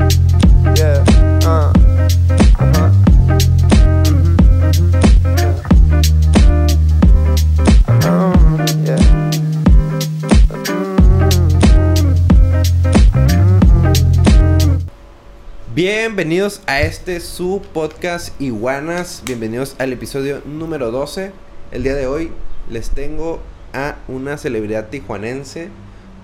Uh, uh-huh. Mhm, mhm. Um. Bienvenidos a este su podcast Iguanas. Bienvenidos al episodio número 12. El día de hoy les tengo a una celebridad tijuanense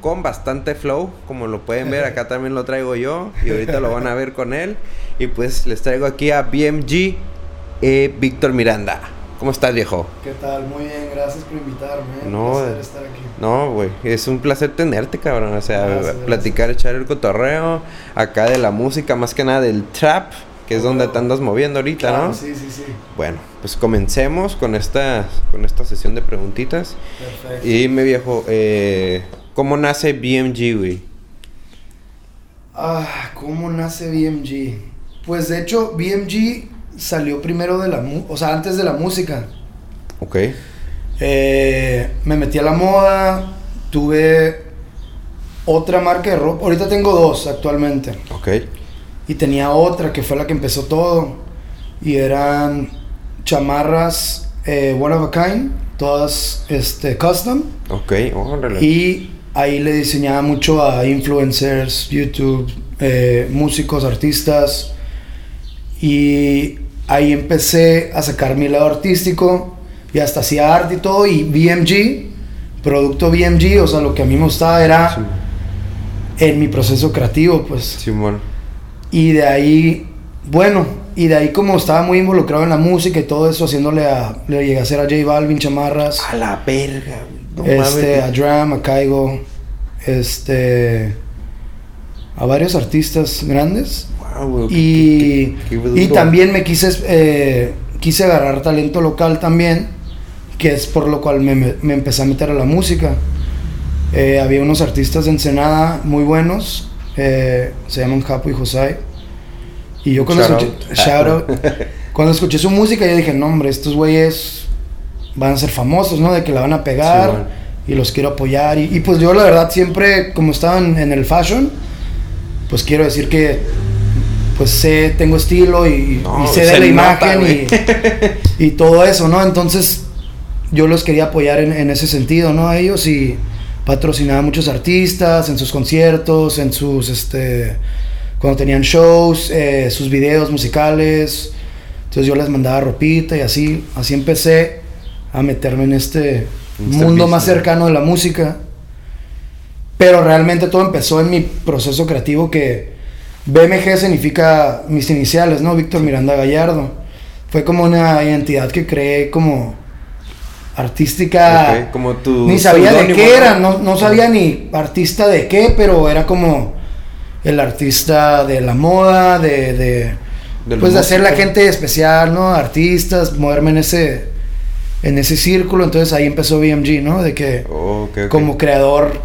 con bastante flow. Como lo pueden ver, acá también lo traigo yo. Y ahorita lo van a ver con él. Y pues les traigo aquí a BMG eh, Víctor Miranda. ¿Cómo estás, viejo? ¿Qué tal? Muy bien, gracias por invitarme. No, Un placer eh, estar aquí. No, güey, es un placer tenerte, cabrón. O sea, Gracias, gracias. platicar, echar el cotorreo. Acá de la música, más que nada del trap, que es donde te andas moviendo ahorita, Claro, ¿no? Sí, sí, sí. Bueno, pues comencemos con esta, con esta sesión de preguntitas. Perfecto. Y me viejo, eh, ¿cómo nace BMG, güey? Ah, ¿cómo nace BMG? Pues de hecho, BMG salió primero de la o sea, antes de la música. Ok. Eh, me metí a la moda, tuve otra marca de ropa. Ahorita tengo dos actualmente. Ok. Y tenía otra que fue la que empezó todo. Y eran chamarras eh, one of a kind, todas este, custom. Ok, órale. Y ahí le diseñaba mucho a influencers, YouTube, eh, músicos, artistas. Y ahí empecé a sacar mi lado artístico y hasta hacía arte y todo. Y BMG, producto BMG, o sea, lo que a mí me gustaba era Sí, en mi proceso creativo, pues. Simón. Y de ahí, bueno, y de ahí como estaba muy involucrado en la música y todo eso, haciéndole a, le llegué a hacer a J Balvin chamarras. A la verga, güey. No este, a. Dram, a Caigo, este, a varios artistas grandes. Y, qué- qué- qué y también me quise, eh, quise agarrar talento local también, que es por lo cual me, me- empecé a meter a la música. Eh, había unos artistas de Ensenada muy buenos, eh, se llaman Japo y Josai. Y yo cuando Shout escuché, out. shout out. cuando escuché su música, yo dije, no hombre, estos güeyes van a ser famosos, ¿no? De que la van a pegar Sí, y los quiero apoyar. Y, y pues yo la verdad siempre, como estaba en, el fashion, pues quiero decir que pues sé, tengo estilo y, No, y sé de la imagen y, y todo eso, ¿no? Entonces yo los quería apoyar en, en ese sentido, ¿no? A ellos y patrocinaba a muchos artistas en sus conciertos, en sus, este, cuando tenían shows, eh, sus videos musicales. Entonces yo les mandaba ropita y así, así empecé a meterme en este mundo más cercano de la música. Pero realmente todo empezó en mi proceso creativo que BMG significa mis iniciales, ¿no? Víctor Miranda Gallardo. Fue como una identidad que creé como artística. Como tu Ni sabía de qué era, no, no sabía ni artista de qué, pero era como el artista de la moda, de, de pues de hacer la gente especial, ¿no? Artistas, moverme en ese en ese círculo, entonces ahí empezó BMG, ¿no? De que Oh, como creador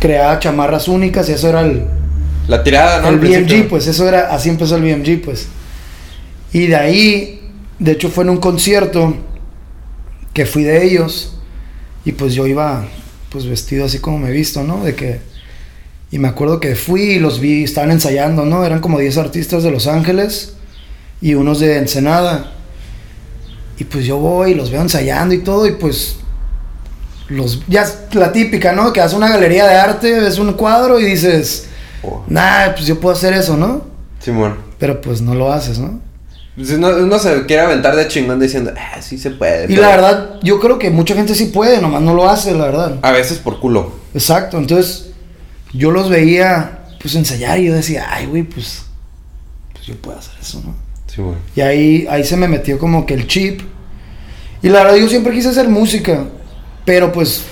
creaba chamarras únicas y eso era el, La tirada, ¿no? el BMG, principio. pues eso era, así empezó el BMG, pues. Y de ahí, de hecho fue en un concierto que fui de ellos y pues yo iba pues vestido así como me he visto, ¿no? De que y me acuerdo que fui y los vi, estaban ensayando, ¿no? Eran como 10 artistas de Los Ángeles y unos de Ensenada. Y pues yo voy los veo ensayando y todo y pues los ya es la típica, ¿no? Que haces una galería de arte, ves un cuadro y dices, Oh, Nah, pues yo puedo hacer eso, ¿no? Simón. Pero pues no lo haces, ¿no? Pues uno, uno se quiere aventar de chingón diciendo, ah, sí se puede. Y pero la verdad, yo creo que mucha gente sí puede, nomás no lo hace, la verdad. A veces por culo. Exacto, entonces yo los veía pues ensayar y yo decía, ay, güey, pues, pues yo puedo hacer eso, ¿no? Y ahí, ahí se me metió como que el chip. Y la verdad, yo siempre quise hacer música, pero pues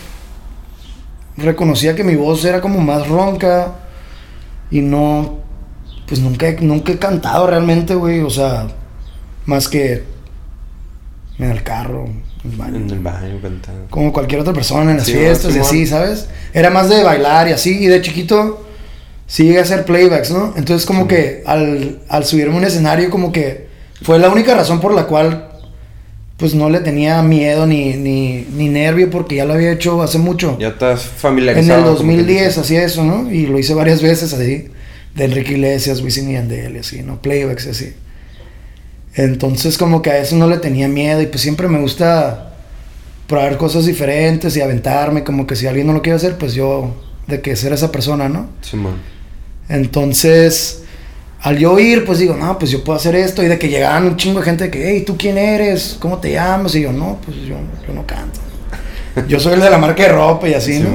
reconocía que mi voz era como más ronca y no, pues nunca, he- nunca he cantado realmente, güey, o sea, más que en el carro, en el baño. En el baño cantando. Como cualquier otra persona en las Sí, fiestas y así, ¿sabes? Era más de bailar y así, y de chiquito sí llegué a hacer playbacks, ¿no? Entonces como que al, al subirme a un escenario como que fue la única razón por la cual pues no le tenía miedo ni, ni, ni nervio porque ya lo había hecho hace mucho. Ya estás En familiarizado. el como quien 2010 dice. hacía eso, ¿no? Y lo hice varias veces así. de Enrique Iglesias, Wisin y Yandel, y así, ¿no? Playbacks y así. Entonces como que a eso no le tenía miedo y pues siempre me gusta probar cosas diferentes y aventarme, como que si alguien no lo quiere hacer, pues yo, de que ser esa persona, ¿no? Simón. Entonces, al yo ir, pues digo, no, pues yo puedo hacer esto. Y de que llegaban un chingo de gente de que, hey, ¿tú quién eres? ¿Cómo te llamas? Y yo, no, pues yo, yo no canto. Yo soy el de la marca de ropa y así, ¿no?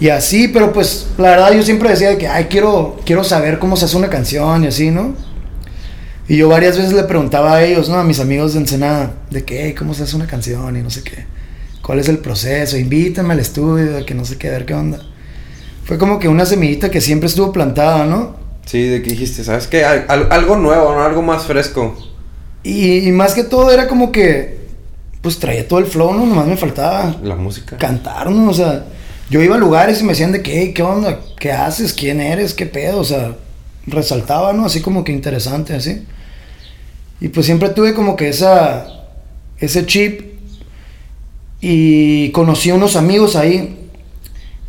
Y así, pero pues la verdad yo siempre decía de que, ay, quiero, quiero saber cómo se hace una canción y así, ¿no? Y yo varias veces le preguntaba a ellos, ¿no? A mis amigos de Ensenada, de que, hey, ¿cómo se hace una canción? Y no sé qué. ¿Cuál es el proceso? Invítame al estudio, de que no sé qué, a ver qué onda. Fue como que una semillita que siempre estuvo plantada, ¿no? Sí, de que dijiste, ¿sabes qué? Al- al- algo nuevo, ¿no? Algo más fresco. Y, y más que todo era como que, pues traía todo el flow, ¿no? Nomás me faltaba La música. cantar, ¿no? O sea, yo iba a lugares y me decían de que, "Hey, ¿qué onda? ¿Qué haces? ¿Quién eres? ¿Qué pedo? O sea, resaltaba, ¿no? Así como que interesante, así. Y pues siempre tuve como que esa, ese chip y conocí a unos amigos ahí.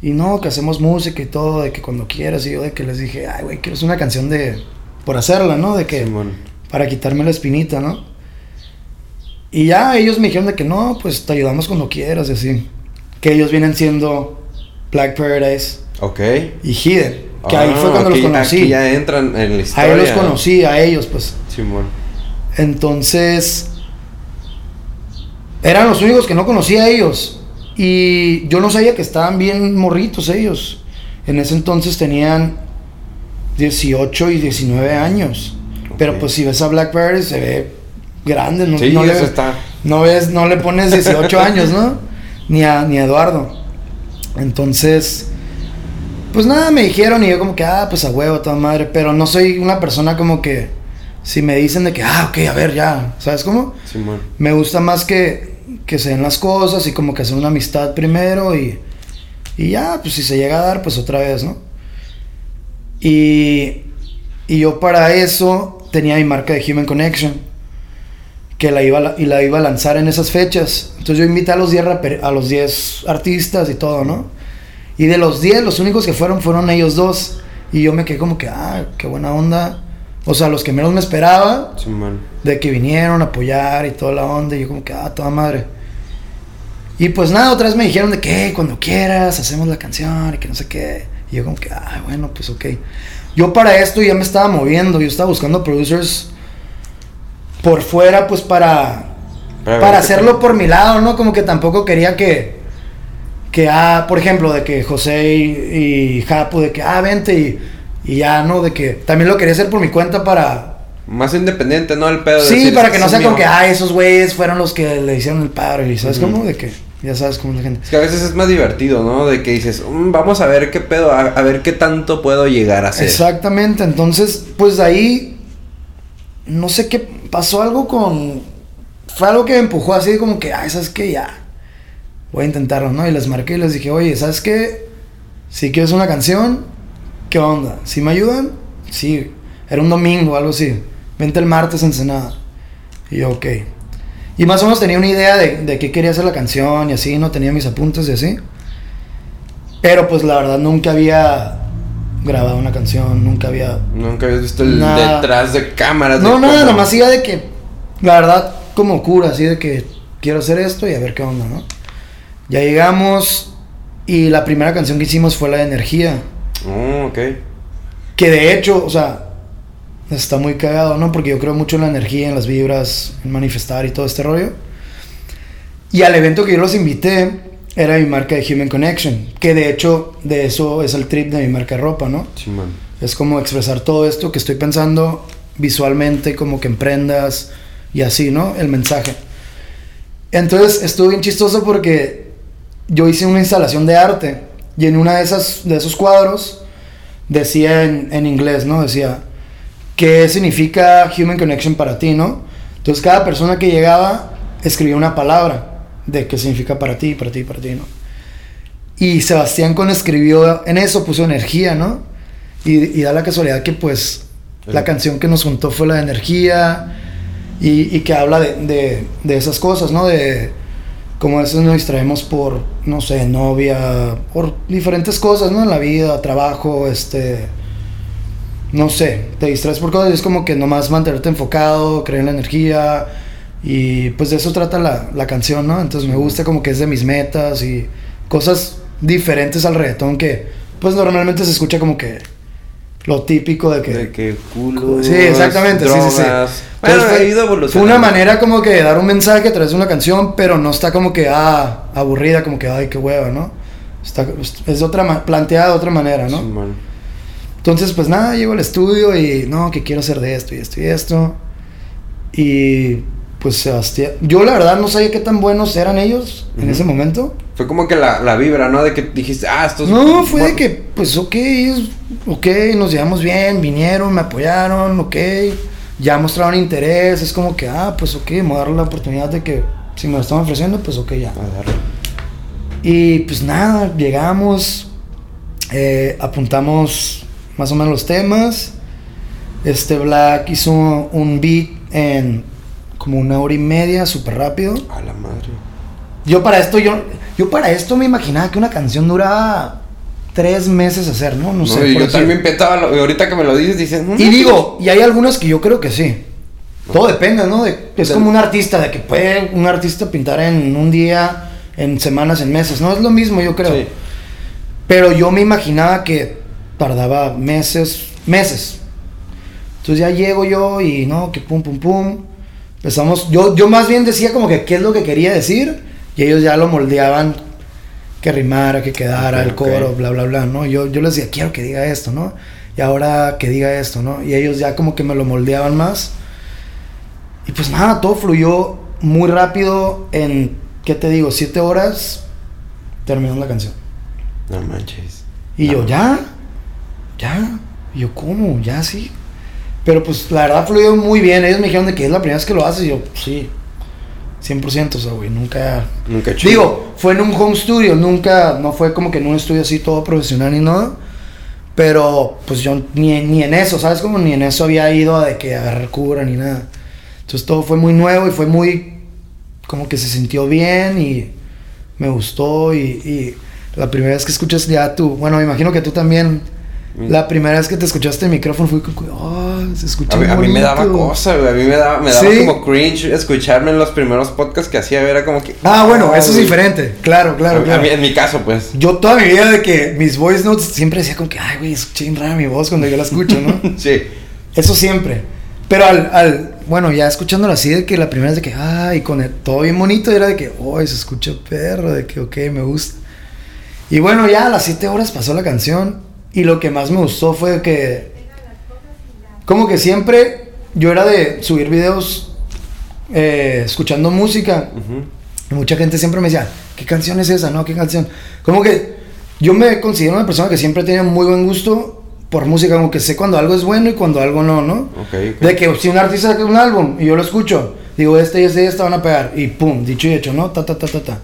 Y no, que hacemos música y todo, de que cuando quieras. Y yo de que les dije, ay, güey, quiero hacer una canción de... Por hacerla, ¿no? De que Simón. para quitarme la espinita, ¿no? Y ya ellos me dijeron de que no, pues te ayudamos cuando quieras y así. Que ellos vienen siendo Black Paradise Ok. y Hidden. Que ahí Ah, fue cuando aquí- los conocí. Aquí ya entran en la historia. Ahí los conocí, a ellos, pues. Simón. Entonces, eran los únicos que no conocía a ellos. Y yo no sabía que estaban bien morritos ellos. En ese entonces tenían 18 y 19 años. Pero pues si ves a Black Paradise se ve grande, ¿no? Sí, no, le, está. no ves, no le pones 18 años, ¿no? Ni a, ni a Eduardo. Entonces, pues nada, me dijeron y yo como que, ah, pues a huevo, toda madre. Pero no soy una persona como que, si me dicen de que, ah, ok, a ver, ya, ¿sabes cómo? Simón. Me gusta más que, que se den las cosas y como que hacer una amistad primero y, y ya, pues si se llega a dar, pues otra vez, ¿no? Y, y yo para eso tenía mi marca de Human Connection, que la iba, y la iba a lanzar en esas fechas. Entonces yo invité a los 10 raper- a los 10 artistas y todo, ¿no? Y de los 10, los únicos que fueron fueron ellos dos. Y yo me quedé como que, ah, qué buena onda. O sea, los que menos me esperaba, de que vinieron a apoyar y toda la onda. Y yo como que, ah, toda madre. Y pues nada, otra vez me dijeron de que "Hey, cuando quieras hacemos la canción y que no sé qué. Y yo como que, ah, bueno, pues ok. Yo para esto ya me estaba moviendo. Yo estaba buscando producers por fuera, pues para, Para hacerlo por mi lado, ¿no? Como que tampoco quería que, que ah, por ejemplo, de que José y, y Japo, de que, ah, vente y, y ya, ¿no? De que también lo quería hacer por mi cuenta para, Más independiente, ¿no? El pedo. de Sí, decir, para que no "Este sea mío". que, ah, esos güeyes fueron los que le hicieron el paro. Y sabes cómo? De que ya sabes cómo es la gente. Es que a veces es más divertido, ¿no? De que dices, "Mm, vamos a ver qué pedo, a, a ver qué tanto puedo llegar a hacer. Exactamente. Entonces, pues de ahí, no sé qué pasó algo con. Fue algo que me empujó así como que, ah, ¿sabes qué? Ya. Voy a intentarlo, ¿no? Y les marqué y les dije, oye, ¿sabes qué? Si quieres una canción, ¿qué onda? ¿Si me ayudan? Sí. Era un domingo, algo así. Vente el martes en Ensenada. Y yo, ok. Y más o menos tenía una idea de, de qué quería hacer la canción y así, ¿no? Tenía mis apuntes y así. Pero pues la verdad nunca había grabado una canción, nunca había... Nunca habías visto el Nada. detrás de cámaras. No, de nada, cómo- nomás iba de que, la verdad, como cura, así de que quiero hacer esto y a ver qué onda, ¿no? Ya llegamos y la primera canción que hicimos fue la de Energía. Oh, ok. Que de hecho, o sea, está muy cagado, ¿no? Porque yo creo mucho en la energía, en las vibras, en manifestar y todo este rollo. Y al evento que yo los invité era mi marca de Human Connection. Que de hecho, de eso es el trip de mi marca de ropa, ¿no? Es como expresar todo esto que estoy pensando visualmente, como que emprendas y así, ¿no? El mensaje. Entonces estuvo bien chistoso porque yo hice una instalación de arte y en una de esas de esos cuadros decía en, en inglés, ¿no? Decía qué significa Human Connection para ti, ¿no? Entonces cada persona que llegaba escribía una palabra de qué significa para ti, para ti, para ti, ¿no? Y Sebastián con escribió en eso, puso energía, ¿no? Y, y da la casualidad que pues la canción que nos juntó fue la de energía y, y que habla de, de- de esas cosas, ¿no? De como a veces nos distraemos por, no sé, novia, por diferentes cosas, ¿no? En la vida, trabajo, este, no sé, te distraes por cosas, es como que nomás mantenerte enfocado, creer en la energía y pues de eso trata la, la canción, ¿no? Entonces me gusta como que es de mis metas y cosas diferentes al reggaetón que pues normalmente se escucha como que lo típico de que... De que culo. Sí, exactamente, sí, sí, sí. drogas. Bueno, ha fue- ido Fue una manera como que de dar un mensaje a través de una canción, pero no está como que, ah, aburrida, como que, ay, qué hueva, ¿no? Está, es de otra, planteada de otra manera, ¿no? Simón. Entonces, pues nada, llego al estudio y, no, que quiero hacer de esto y esto y esto. Y, pues, Sebastián, yo la verdad no sabía qué tan buenos eran ellos en ese momento. Fue como que la, la vibra, ¿no? De que dijiste, ah, estos. No, fue de que, pues, ok, ok, nos llevamos bien, vinieron, me apoyaron, ok, ya mostraron interés, es como que, ah, pues, ok, me voy a dar la oportunidad de que, si me lo están ofreciendo, pues, ok, ya. Y, pues, nada, llegamos, eh, apuntamos más o menos los temas, este Black hizo un beat en como una hora y media, súper rápido. A la madre. Yo para esto, yo, yo para esto me imaginaba que una canción duraba tres meses hacer, ¿no? No, No, sé. y yo decir. también pensaba, lo- y ahorita que me lo dices, dices. no, Y no, digo, y hay algunas que yo creo que sí. Todo depende, ¿no? De- es como un artista, de que puede un artista pintar en un día, en semanas, en meses. No es lo mismo, yo creo. Sí. Pero yo me imaginaba que tardaba meses, meses. Entonces ya llego yo y no, que pum, pum, pum. Empezamos, yo, yo más bien decía como que qué es lo que quería decir y ellos ya lo moldeaban que rimara, que quedara el coro, bla, bla, bla, ¿no? Yo, yo les decía, quiero que diga esto, ¿no? Y ahora que diga esto, ¿no? Y ellos ya como que me lo moldeaban más. Y pues nada, todo fluyó muy rápido en, ¿qué te digo? Siete horas terminó la canción. No manches. Y yo. ¿ya? ¿Ya? Y yo, ¿cómo? ¿Ya sí? Pero pues la verdad fluyó muy bien. Ellos me dijeron de que es la primera vez que lo haces. Y yo, sí. 100%, o sea, güey, nunca... Nunca chido. Digo, fue en un home studio, nunca, no fue como que en un estudio así todo profesional ni nada. Pero pues yo ni, ni en eso, ¿sabes? Como ni en eso había ido a de que agarrar cura ni nada. Entonces todo fue muy nuevo y fue muy... Como que se sintió bien y me gustó y, y la primera vez que escuchas ya tú, bueno, me imagino que tú también. La primera vez que te escuchaste el micrófono fue como, oh, se escucha A mí, a mí me daba bonito". cosa, güey. A mí me daba, me daba Sí. como cringe escucharme en los primeros podcasts que hacía. Era como que. Ah, bueno, eso es güey. diferente, claro, claro, A- a claro. mí- en mi caso, pues. Yo toda mi vida de que mis voice notes siempre decía como que, ay, güey, escuché bien rara mi voz cuando yo la escucho, ¿no? Sí. Eso siempre. Pero al, al, bueno, ya escuchándola así, de que la primera es de que, ay, con el, todo bien bonito, era de que, oh, se escucha perro, de que, ok, me gusta. Y bueno, ya a las 7 horas pasó la canción. Y lo que más me gustó fue que, como que siempre yo era de subir videos eh, escuchando música. Y mucha gente siempre me decía, ¿qué canción es esa? No, ¿qué canción? Como que yo me considero una persona que siempre tiene muy buen gusto por música, como que sé cuando algo es bueno y cuando algo no, ¿no? De que si un artista saca un álbum y yo lo escucho, digo, este y este y este van a pegar, y pum, dicho y hecho, ¿no? Ta, ta, ta, ta, ta.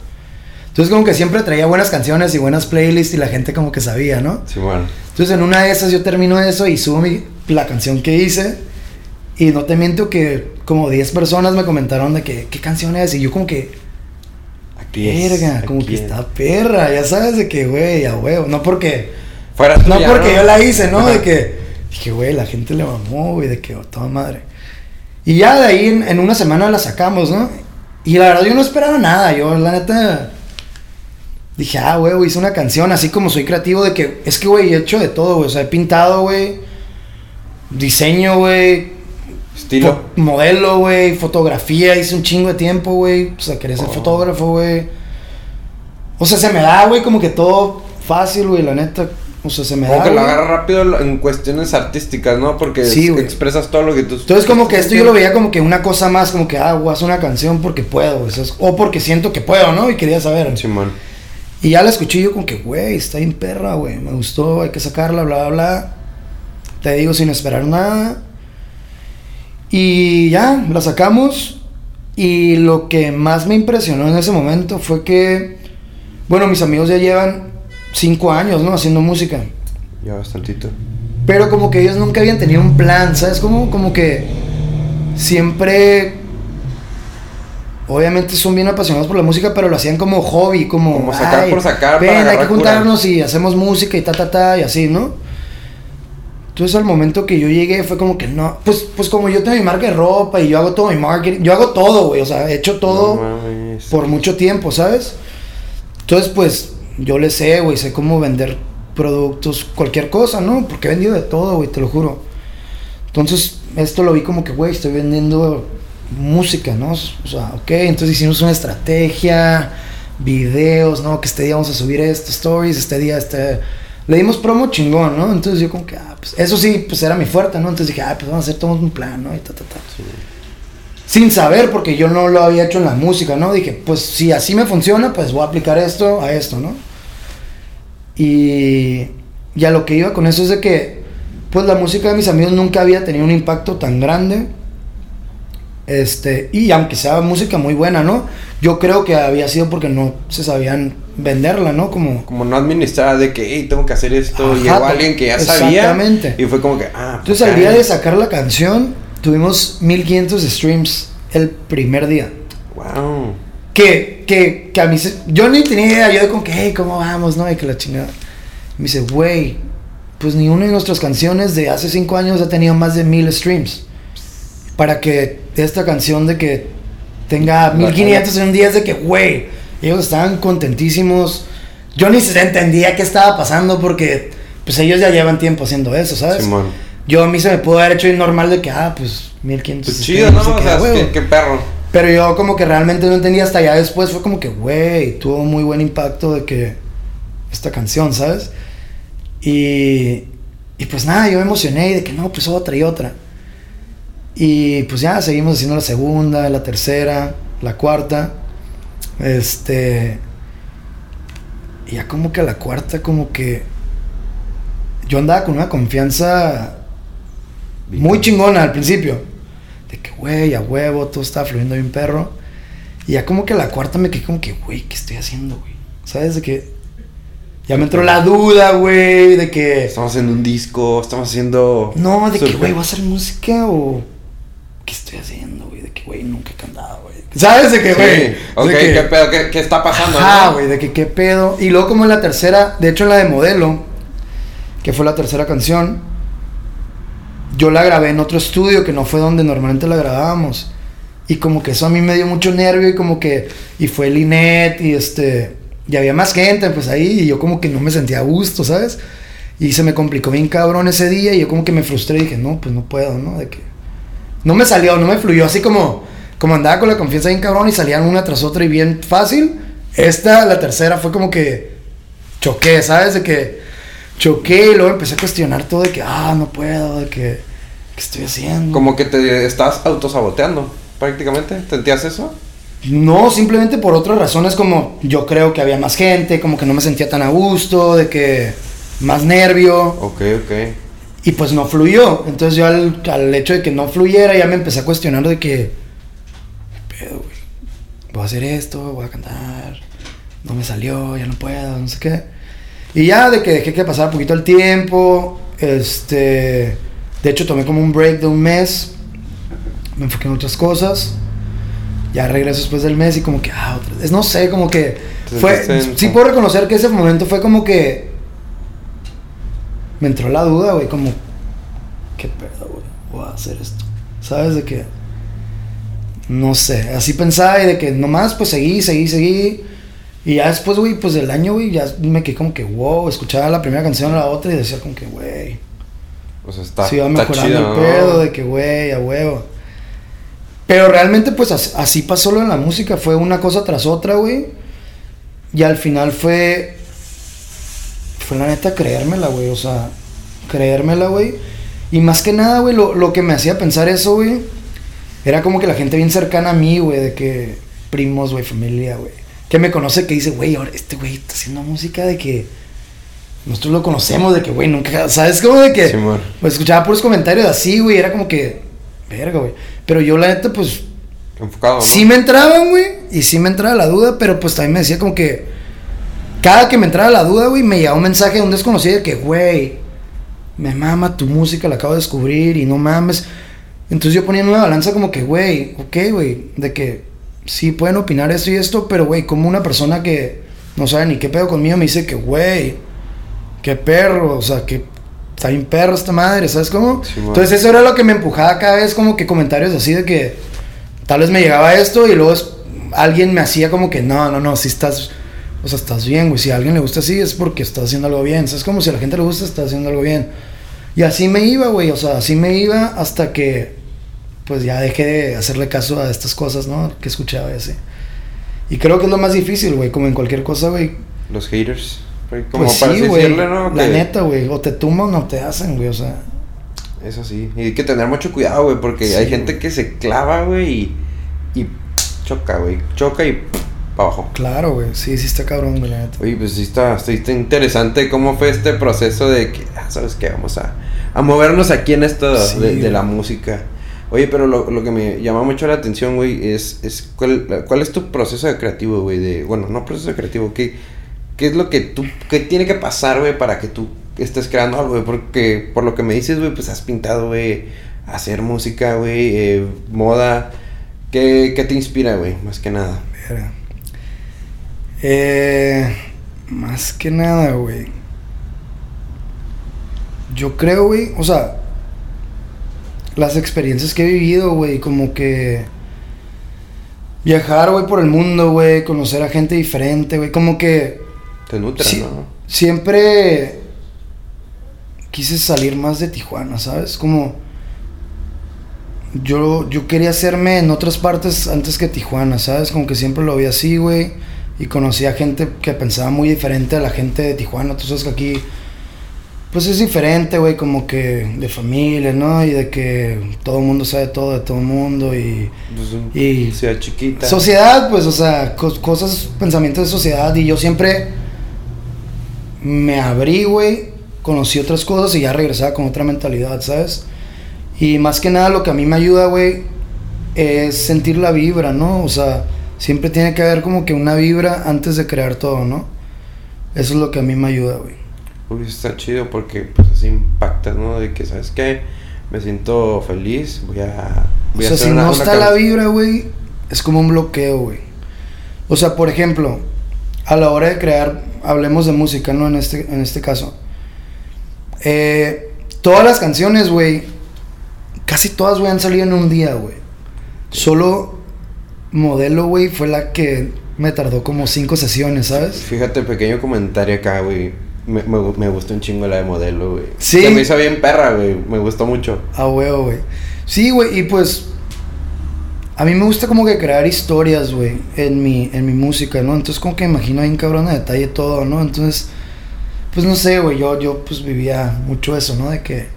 Entonces como que siempre traía buenas canciones y buenas playlists y la gente como que sabía, ¿no? Sí, bueno. Entonces en una de esas yo termino eso y subo mi, la canción que hice y no te miento que como 10 personas me comentaron de que, ¿qué canción es? Y yo como que, Aquí es, verga, como aquí que es. está perra, ya sabes de que, güey, a huevo, no porque, Fuera no tuya, porque yo la hice, ¿no? De que, dije, güey, la gente le mamó, güey, de que, oh, toda madre. Y ya de ahí en, en una semana la sacamos, ¿no? Y la verdad yo no esperaba nada, yo la neta dije, ah, güey, hice una canción, así como soy creativo de que, es que, güey, he hecho de todo, güey, o sea, he pintado, güey, diseño, güey, Estilo. Modelo, güey, fotografía, hice un chingo de tiempo, güey. O sea, quería ser Oh. fotógrafo, güey. O sea, se me da, güey, como que todo fácil, güey, la neta. O sea, se me Como da. que lo güey. agarra rápido en cuestiones artísticas, ¿no? Porque Sí, es- güey. expresas todo lo que tú... Entonces, como que esto yo lo veía como que una cosa más, como que, ah, a hacer una canción porque puedo, güey. O porque siento que puedo, ¿no? Y quería saber. Simón. Y ya la escuché y yo como que, güey, está bien perra, güey. Me gustó, hay que sacarla, bla, bla, bla. Te digo sin esperar nada. Y ya, la sacamos. Y lo que más me impresionó en ese momento fue que, bueno, mis amigos ya llevan cinco años, ¿no? Haciendo música. Ya bastantito. Pero como que ellos nunca habían tenido un plan, ¿sabes? Como, como que siempre... Obviamente son bien apasionados por la música, pero lo hacían como hobby, como... Como sacar "Ay, por sacar para Ven, hay que cura". juntarnos y hacemos música y ta, ta, ta, y así, ¿no? Entonces al momento que yo llegué fue como que no, pues, pues como yo tengo mi marca de ropa y yo hago todo mi marketing, yo hago todo, güey, o sea, he hecho todo No por mucho tiempo, ¿sabes? Entonces pues yo le sé, güey, sé cómo vender productos, cualquier cosa, ¿no? Porque he vendido de todo, güey, te lo juro. Entonces esto lo vi como que, güey, estoy vendiendo música, ¿no? O sea, ok, entonces hicimos una estrategia, videos, ¿no? Que este día vamos a subir esto, stories, este día, este... Le dimos promo chingón, ¿no? Entonces yo como que, ah, pues eso sí, pues era mi fuerte, ¿no? Entonces dije, ah, pues vamos a hacer todo un plan, ¿no? Y ta, ta, ta. Sin saber, porque yo no lo había hecho en la música, ¿no? Dije, pues si así me funciona, pues voy a aplicar esto a esto, ¿no? Y, y a lo que iba con eso es de que, pues la música de mis amigos nunca había tenido un impacto tan grande. Este, y aunque sea música muy buena, ¿no? Yo creo que había sido porque no se sabían venderla, ¿no? Como... Como no administrada de que, hey, tengo que hacer esto. Ajá, Llegó alguien que ya sabía. exactamente. Y fue como que, ah. Entonces pues, al día de sacar la canción, tuvimos 1500 streams el primer día. Wow. Que, que, que a mí se- Yo ni tenía idea, yo de como que, hey, ¿cómo vamos? ¿No? Y que la chingada. Me dice, güey, pues ni una de nuestras canciones de hace cinco años ha tenido más de mil streams. Para que esta canción de que tenga 1500 en un día es de que, güey, ellos estaban contentísimos. Yo ni se entendía qué estaba pasando porque, pues ellos ya llevan tiempo haciendo eso, ¿sabes? Simón. Yo a mí se me pudo haber hecho normal de que, ah, pues 1500. Pues chido, ¿no? O sea, qué perro. Pero yo como que realmente no entendía hasta ya después. Fue como que, güey, tuvo muy buen impacto de que esta canción, ¿sabes? Y, y pues nada, yo me emocioné y de que no, pues otra y otra. Y pues ya seguimos haciendo la segunda, la tercera, la cuarta. Este... Y ya como que a la cuarta como que... Yo andaba con una confianza muy chingona al principio. De que, güey, a huevo, todo estaba fluyendo bien perro. Y ya como que a la cuarta me quedé como que, güey, ¿qué estoy haciendo, güey? ¿Sabes? De que... Ya me entró la duda, güey, de que... Estamos haciendo un disco, estamos haciendo. No, de que, güey, ¿voy a hacer música o qué estoy haciendo, güey? De que, güey, nunca he cantado, güey. ¿Sabes? De que, güey. Sí. Ok, de que- ¿qué pedo? ¿Qué, qué está pasando? No? güey, de que qué pedo. Y luego como en la tercera, de hecho en la de modelo, que fue la tercera canción, yo la grabé en otro estudio que no fue donde normalmente la grabábamos. Y como que eso a mí me dio mucho nervio y como que, y fue Linet y este, y había más gente pues ahí y yo como que no me sentía a gusto, ¿sabes? Y se me complicó bien cabrón ese día y yo como que me frustré y dije, no, pues no puedo, ¿no? De que no me salió, no me fluyó así como, como andaba con la confianza bien cabrón y salían una tras otra y bien fácil. Esta, la tercera, fue como que choqué, ¿sabes? De que choqué y luego empecé a cuestionar todo de que, ah, no puedo, de que, ¿qué estoy haciendo? Como que te estás autosaboteando, prácticamente. ¿Sentías eso? No, simplemente por otras razones como yo creo que había más gente, como que no me sentía tan a gusto, de que más nervio. Ok, ok. Y pues no fluyó. Entonces yo al, al hecho de que no fluyera ya me empecé a cuestionar de que... "¿Qué pedo, güey? Voy a hacer esto, voy a cantar. No me salió, ya no puedo, no sé qué. Y ya de que dejé que pasara un poquito el tiempo. Este... De hecho tomé como un break de un mes. Me enfoqué en otras cosas. Ya regreso después del mes y como que... Ah, otra vez. No sé, como que... Fue, sí puedo reconocer que ese momento fue como que me entró la duda, güey, como, ¿qué pedo, güey? Voy a hacer esto. ¿Sabes? De que, no sé, así pensaba y de que nomás, pues seguí, seguí, seguí. Y ya después, güey, pues del año, güey, ya me quedé como que, wow, escuchaba la primera canción a la otra y decía como que, güey, O sea, está, va está mejorando chido, el ¿no? pedo, de que, güey, a huevo. Pero realmente, pues as- así pasó lo en la música, fue una cosa tras otra, güey. Y al final fue. Fue la neta creérmela, güey. O sea, creérmela, güey. Y más que nada, güey, lo, lo que me hacía pensar eso, güey, era como que la gente bien cercana a mí, güey, de que primos, güey, familia, güey. Que me conoce que dice, güey, ahora este güey está haciendo música de que. Nosotros lo conocemos, de que, güey, nunca. ¿Sabes? Como de que. Simón. Pues escuchaba puros comentarios así, güey. Era como que. Verga, güey. Pero yo, la neta, pues. Enfocado, ¿no? Sí me entraban, güey. Y sí me entraba la duda, pero pues también me decía como que. Cada que me entraba la duda, güey, me llegaba un mensaje de un desconocido de que, güey, me mama tu música, la acabo de descubrir y no mames. Entonces yo ponía en una balanza como que, güey, ok, güey, de que sí pueden opinar esto y esto, pero, güey, como una persona que no sabe ni qué pedo conmigo me dice que, güey, qué perro, o sea, que está bien perro esta madre, ¿sabes cómo? Sí. Entonces eso era lo que me empujaba cada vez como que comentarios así de que tal vez me llegaba esto y luego alguien me hacía como que no, no, no, si estás, o sea, estás bien, güey, si a alguien le gusta así es porque estás haciendo algo bien, ¿sabes cómo? Si a la gente le gusta, estás haciendo algo bien. Y así me iba, güey, o sea, así me iba hasta que pues ya dejé de hacerle caso a estas cosas, ¿no? Que escuchaba y así. Y creo que es lo más difícil, güey, como en cualquier cosa, güey. Los haters. güey, Como Pues para sí, güey. ¿no? La neta, güey. O te tumban o te hacen, güey. O sea, Eso sí. Y hay que tener mucho cuidado, güey, porque Sí, hay gente güey. que se clava, güey, y, y choca, güey. Choca y para abajo. claro, güey. Sí, sí está cabrón, güey, la neta. Oye, pues sí está, está, está interesante cómo fue este proceso de que, ah, ¿sabes qué? Vamos a, a movernos aquí en esto Sí, de, de la música. Oye, pero lo, lo que me llama mucho la atención, güey, es, es cuál, cuál es tu proceso de creativo, güey, de, bueno, no proceso de creativo, ¿qué, qué es lo que tú, qué tiene que pasar, güey, para que tú estés creando algo, güey? Porque por lo que me dices, güey, pues has pintado, güey, hacer música, güey, eh, moda, ¿qué, qué te inspira, güey, más que nada? Eh, más que nada, güey. Yo creo, güey, o sea, las experiencias que he vivido, güey, como que viajar, güey, por el mundo, güey, conocer a gente diferente, güey, como que Te nutre. ¿no? siempre quise salir más de Tijuana, ¿sabes? Como yo, yo quería hacerme en otras partes antes que Tijuana, ¿sabes? Como que siempre lo vi así, güey. Y conocí a gente que pensaba muy diferente a la gente de Tijuana. Tú sabes que aquí, pues es diferente, güey, como que de familia, ¿no? Y de que todo el mundo sabe todo de todo el mundo y... Pues, Y- ciudad chiquita. Sociedad, pues, o sea, cos- cosas, pensamientos de sociedad. Y yo siempre me abrí, güey, conocí otras cosas y ya regresaba con otra mentalidad, ¿sabes? Y más que nada lo que a mí me ayuda, güey, es sentir la vibra, ¿no? O sea, siempre tiene que haber como que una vibra antes de crear todo, ¿no? Eso es lo que a mí me ayuda, güey. Uy, está chido porque pues así impacta, ¿no? De que, ¿sabes qué? Me siento feliz, voy a... O Voy a sea, hacer si una- no una está la vibra, güey, es como un bloqueo, güey. O sea, por ejemplo, a la hora de crear, hablemos de música, ¿no? En este, en este caso. Eh, todas las canciones, güey, casi todas, güey, han salido en un día, güey. Solo Modelo, güey, fue la que me tardó como cinco sesiones, ¿sabes? Fíjate, pequeño comentario acá, güey. Me, me, me gustó un chingo la de modelo, güey. Sí. Se me hizo bien perra, güey. Me gustó mucho. A huevo, güey. Sí, güey, y pues. A mí me gusta como que crear historias, güey, en mi, en mi música, ¿no? Entonces, como que imagino ahí en cabrón a detalle todo, ¿no? Entonces, pues no sé, güey, yo, yo pues vivía mucho eso, ¿no? De que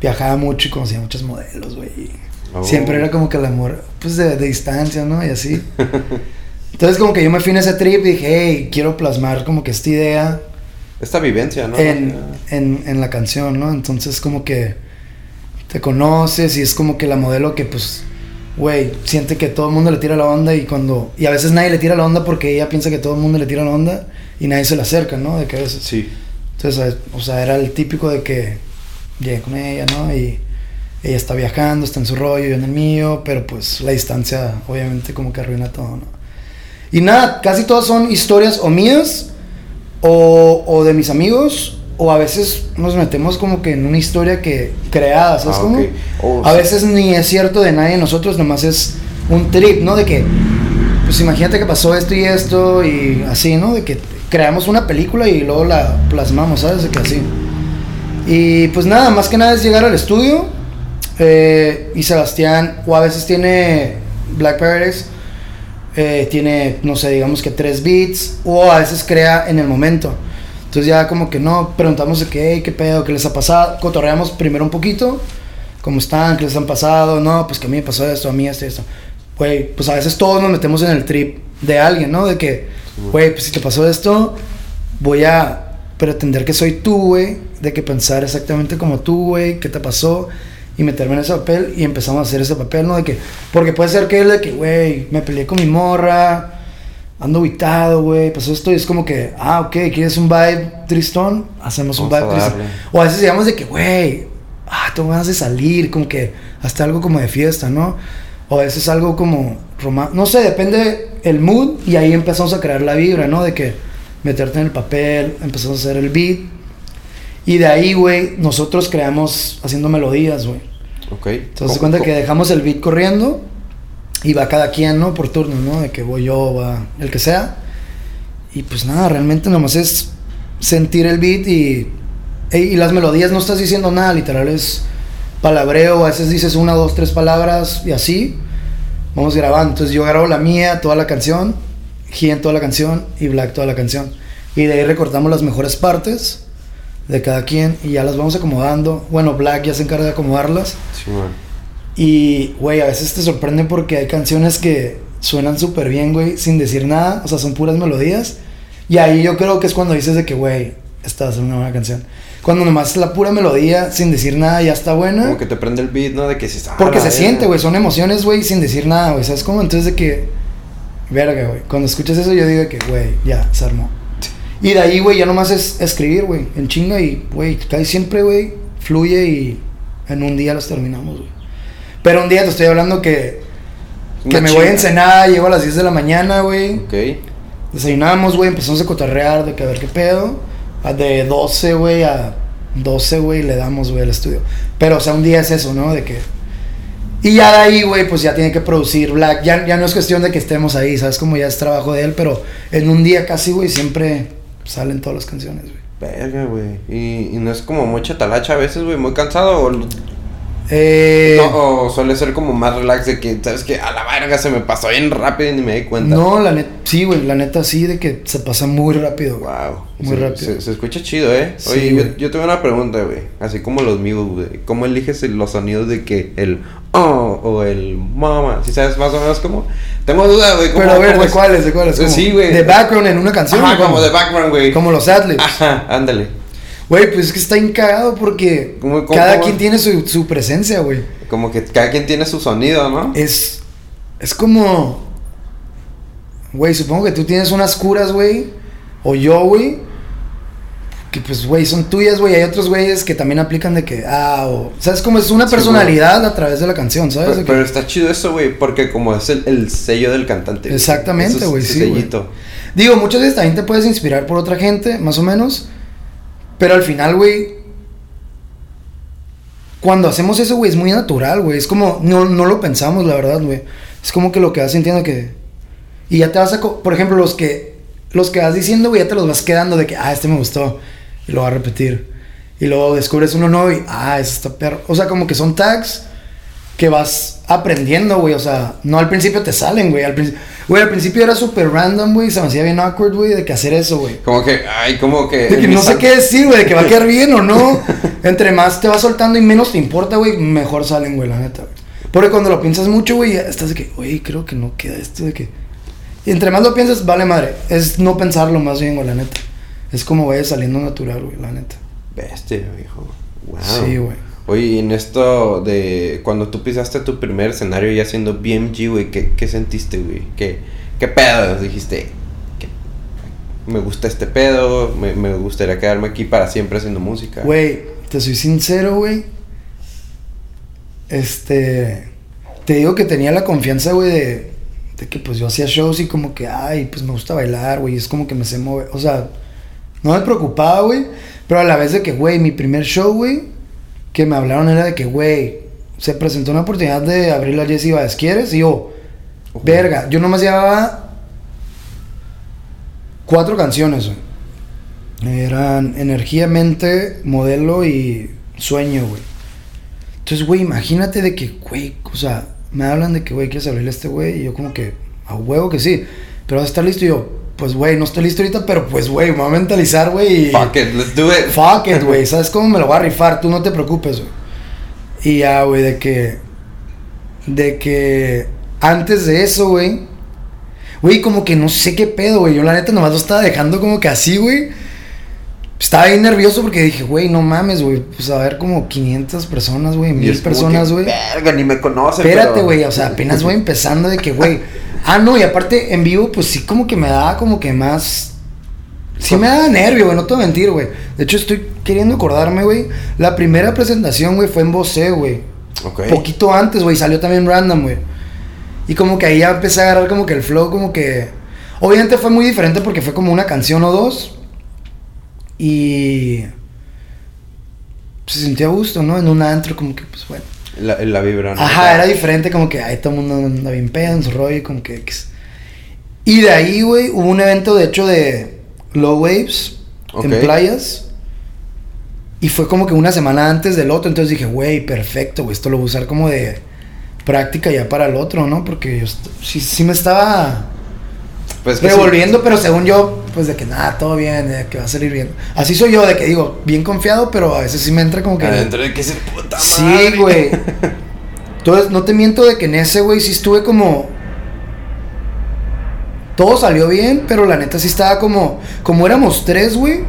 viajaba mucho y conocía muchos modelos, güey. Oh. Siempre era como que el amor, pues de, de distancia, ¿no? Y así. Entonces, como que yo me fui en ese trip y dije, hey, quiero plasmar como que esta idea Esta vivencia, ¿no? en, en, en la canción, ¿no? Entonces como que te conoces y es como que la modelo que pues, güey, siente que todo el mundo le tira la onda y cuando... Y a veces nadie le tira la onda porque ella piensa que todo el mundo le tira la onda y nadie se le acerca, ¿no? De que a veces... Sí. Entonces, o sea, era el típico de que llegué con ella, ¿no? Y ella está viajando, está en su rollo, yo en el mío, pero pues la distancia obviamente como que arruina todo, ¿no? Y nada, casi todas son historias o mías o, o de mis amigos o a veces nos metemos como que en una historia que creada, ¿sabes Ah, cómo? Oh, a sí. veces ni es cierto de nadie de nosotros, nomás es un trip, ¿no? De que, pues imagínate que pasó esto y esto y así, ¿no? De que creamos una película y luego la plasmamos, ¿sabes? De que así. Y pues nada, más que nada es llegar al estudio eh, y Sebastián, o a veces tiene Black Paradise, eh, tiene, no sé, digamos que tres beats, o a veces crea en el momento. Entonces ya como que no, preguntamos de qué, qué pedo, qué les ha pasado, cotorreamos primero un poquito, cómo están, qué les han pasado, no, pues que a mí me pasó esto, a mí esto, esto. Güey, pues a veces todos nos metemos en el trip de alguien, ¿no? De que, güey, pues si te pasó esto, voy a pretender que soy tú, güey, de que pensar exactamente como tú, güey, qué te pasó y meterme en ese papel y empezamos a hacer ese papel, ¿no? De que, porque puede ser que él de que, güey, me peleé con mi morra, ando ubicado, güey, pasó esto y es como que, ah, ok, ¿quieres un vibe tristón? Hacemos un vibe tristón. O a veces digamos de que, güey, ah, tengo ganas de salir, como que hasta algo como de fiesta, ¿no? O a veces algo como romántico, no sé, depende el mood y ahí empezamos a crear la vibra, ¿no? De que meterte en el papel, empezamos a hacer el beat Y de ahí, güey, nosotros creamos haciendo melodías, güey. Ok. Entonces se cuenta que dejamos el beat corriendo y va cada quien, ¿no? Por turno, ¿no? De que voy yo, va el que sea. Y pues nada, realmente nomás es sentir el beat y, y, las melodías no estás diciendo nada, literal es palabreo, a veces dices una, dos, tres palabras y así. Vamos grabando. Entonces yo grabo la mía, toda la canción, Gien toda la canción y Black toda la canción. Y de ahí recortamos las mejores partes de cada quien y ya las vamos acomodando. Bueno, Black ya se encarga de acomodarlas. Sí, man. Y, güey, a veces te sorprende porque hay canciones que suenan súper bien, güey, sin decir nada. O sea, son puras melodías. Y ahí yo creo que es cuando dices de que, güey, esta ser una buena canción. Cuando nomás la pura melodía, sin decir nada, ya está buena. Como que te prende el beat, ¿no? De que si está. Porque se siente, güey, son emociones, güey, sin decir nada, güey. ¿Sabes cómo? Entonces de que, verga, güey. Cuando escuchas eso, yo digo que, güey, ya, se armó. Y de ahí, güey, ya nomás es escribir, güey, en chinga y, güey, casi siempre, güey, fluye y en un día los terminamos, güey. Pero un día te estoy hablando que, que Una me voy a. Ensenada, llego a las 10 de la mañana, güey. Ok. Desayunamos, güey, empezamos a cotorrear de que a ver qué pedo. De 12, güey, a 12, güey, le damos, güey, al estudio. Pero, o sea, un día es eso, ¿no? De que... Y ya de ahí, güey, pues ya tiene que producir Black. Ya, ya no es cuestión de que estemos ahí, ¿sabes? Como ya es trabajo de él, pero en un día casi, güey, siempre salen todas las canciones, güey. Verga, güey. Y, y no es como mucha talacha a veces, güey, muy cansado. O, Eh, no, o suele ser como más relax de que, ¿sabes que A la verga se me pasó bien rápido y ni me di cuenta. no, la neta, sí, güey, la neta sí, de que se pasa muy rápido. Wow. Muy se, rápido. Se, se escucha chido, ¿eh? Sí, Oye, yo, yo tengo una pregunta, güey. Así como los míos, güey. ¿Cómo eliges el- los sonidos de que el oh o el mama? Si sabes más o menos cómo? Tengo duda, güey. ¿cómo- Pero a ver, ¿de es? cuáles? ¿De cuáles? Como Sí, güey. De background en una canción. Ajá, como de background, güey. Como los adlibs. Ajá, ándale. Güey, pues es que está encagado porque ¿Cómo- cómo- cada cómo? quien tiene su, su presencia, güey. Como que cada quien tiene su sonido, ¿no? Es. Es como. Güey, supongo que tú tienes unas curas, güey. O yo, güey. Que pues, güey, son tuyas, güey. Hay otros güeyes que también aplican de que. Ah, o. ¿Sabes cómo es una Sí, personalidad a través de la canción, ¿sabes? Pero, está chido eso, güey, porque como es el, el sello del cantante. Exactamente, es- güey, ese sí, sellito. Digo, muchas veces también te puedes inspirar por otra gente, más o menos. Pero al final, güey. Cuando hacemos eso, güey, es muy natural, güey. Es como, no, no lo pensamos, la verdad, güey. Es como que lo que vas sintiendo que. Y ya te vas a. Por ejemplo, los que. Los que vas diciendo, güey, ya te los vas quedando de que, ah, este me gustó. Y lo vas a repetir. Y luego descubres uno nuevo y, ah, ese está perro. O sea, como que son tags que vas aprendiendo, güey. O sea, no al principio te salen, güey. Al, princi- güey, al principio era súper random, güey. Se me hacía bien awkward, güey, de que hacer eso, güey. Como que, ay, como que. De que no sé qué decir, güey, de que va a quedar bien o no. Entre más te vas soltando y menos te importa, güey, mejor salen, güey, la neta, güey. Porque cuando lo piensas mucho, güey, ya estás de que, güey, creo que no queda esto de que. Y entre más lo piensas, vale madre. Es no pensarlo más bien, güey, la neta. Es como vaya saliendo natural, güey, la neta. Bestia, viejo. Wow. Sí, güey. Oye, en esto de cuando tú pisaste tu primer escenario ya siendo BMG, güey, ¿qué, qué sentiste, güey? ¿Qué, ¿Qué pedo? Dijiste, "Que me gusta este pedo, me, me gustaría quedarme aquí para siempre haciendo música. Güey, te soy sincero, güey. Este. Te digo que tenía la confianza, güey, de, de que pues yo hacía shows y como que, ay, pues me gusta bailar, güey. Es como que me sé mover. O sea, no me preocupaba, güey. Pero a la vez de que, güey, mi primer show, güey, que me hablaron era de que, güey, se presentó una oportunidad de abrir la Jessie Baez, ¿quieres? Y yo, Ojo. verga, yo nomás llevaba cuatro canciones, güey. Eran Energía, Mente, Modelo y Sueño, güey. Entonces, güey, imagínate de que, güey, o sea, me hablan de que, güey, quieres abrirle a este güey. Y yo, como que, a huevo que sí. Pero vas a estar listo. Y yo, pues, güey, no estoy listo ahorita, pero pues, güey, me voy a mentalizar, güey. y- Fuck it, let's do it. Fuck it, güey. ¿Sabes cómo me lo voy a rifar? Tú no te preocupes, güey. Y ya, güey, de que. De que. Antes de eso, güey. Güey, como que no sé qué pedo, güey. Yo la neta nomás lo estaba dejando como que así, güey. Estaba bien nervioso porque dije, güey, no mames, güey. Pues a ver, como 500 personas, güey. Mil personas, güey. Verga, ni me conocen. Espérate, pero- güey, o sea, apenas voy empezando de que, güey. Ah, no, y aparte en vivo, pues sí, como que me daba como que más. Sí me daba nervio, güey, no te voy a mentir, güey. De hecho, estoy queriendo acordarme, güey. La primera presentación, güey, fue en Bosé, güey. Ok. Poquito antes, güey, salió también Random, güey. Y como que ahí ya empecé a agarrar como que el flow, como que. Obviamente fue muy diferente porque fue como una canción o dos. Y. se sentía a gusto, ¿no? En un antro, como que, pues bueno. La, la vibra, ¿no? Ajá, era diferente, como que, ay, todo el mundo anda bien pedo en su rollo, como que... Y de ahí, güey, hubo un evento, de hecho, de Low Waves en playas. Y fue como que una semana antes del otro, entonces dije, güey, perfecto, güey, esto lo voy a usar como de práctica ya para el otro, ¿no? Porque yo sí, sí me estaba Pues que revolviendo, pero según yo, pues de que nada, todo bien, que va a salir bien. Así soy yo, de que digo, bien confiado, pero a veces sí me entra como sí, que... Adentro de que se puta Sí, madre. güey. Entonces, no te miento de que en ese, güey, sí estuve como. Todo salió bien, pero la neta sí estaba como. Como éramos tres, güey.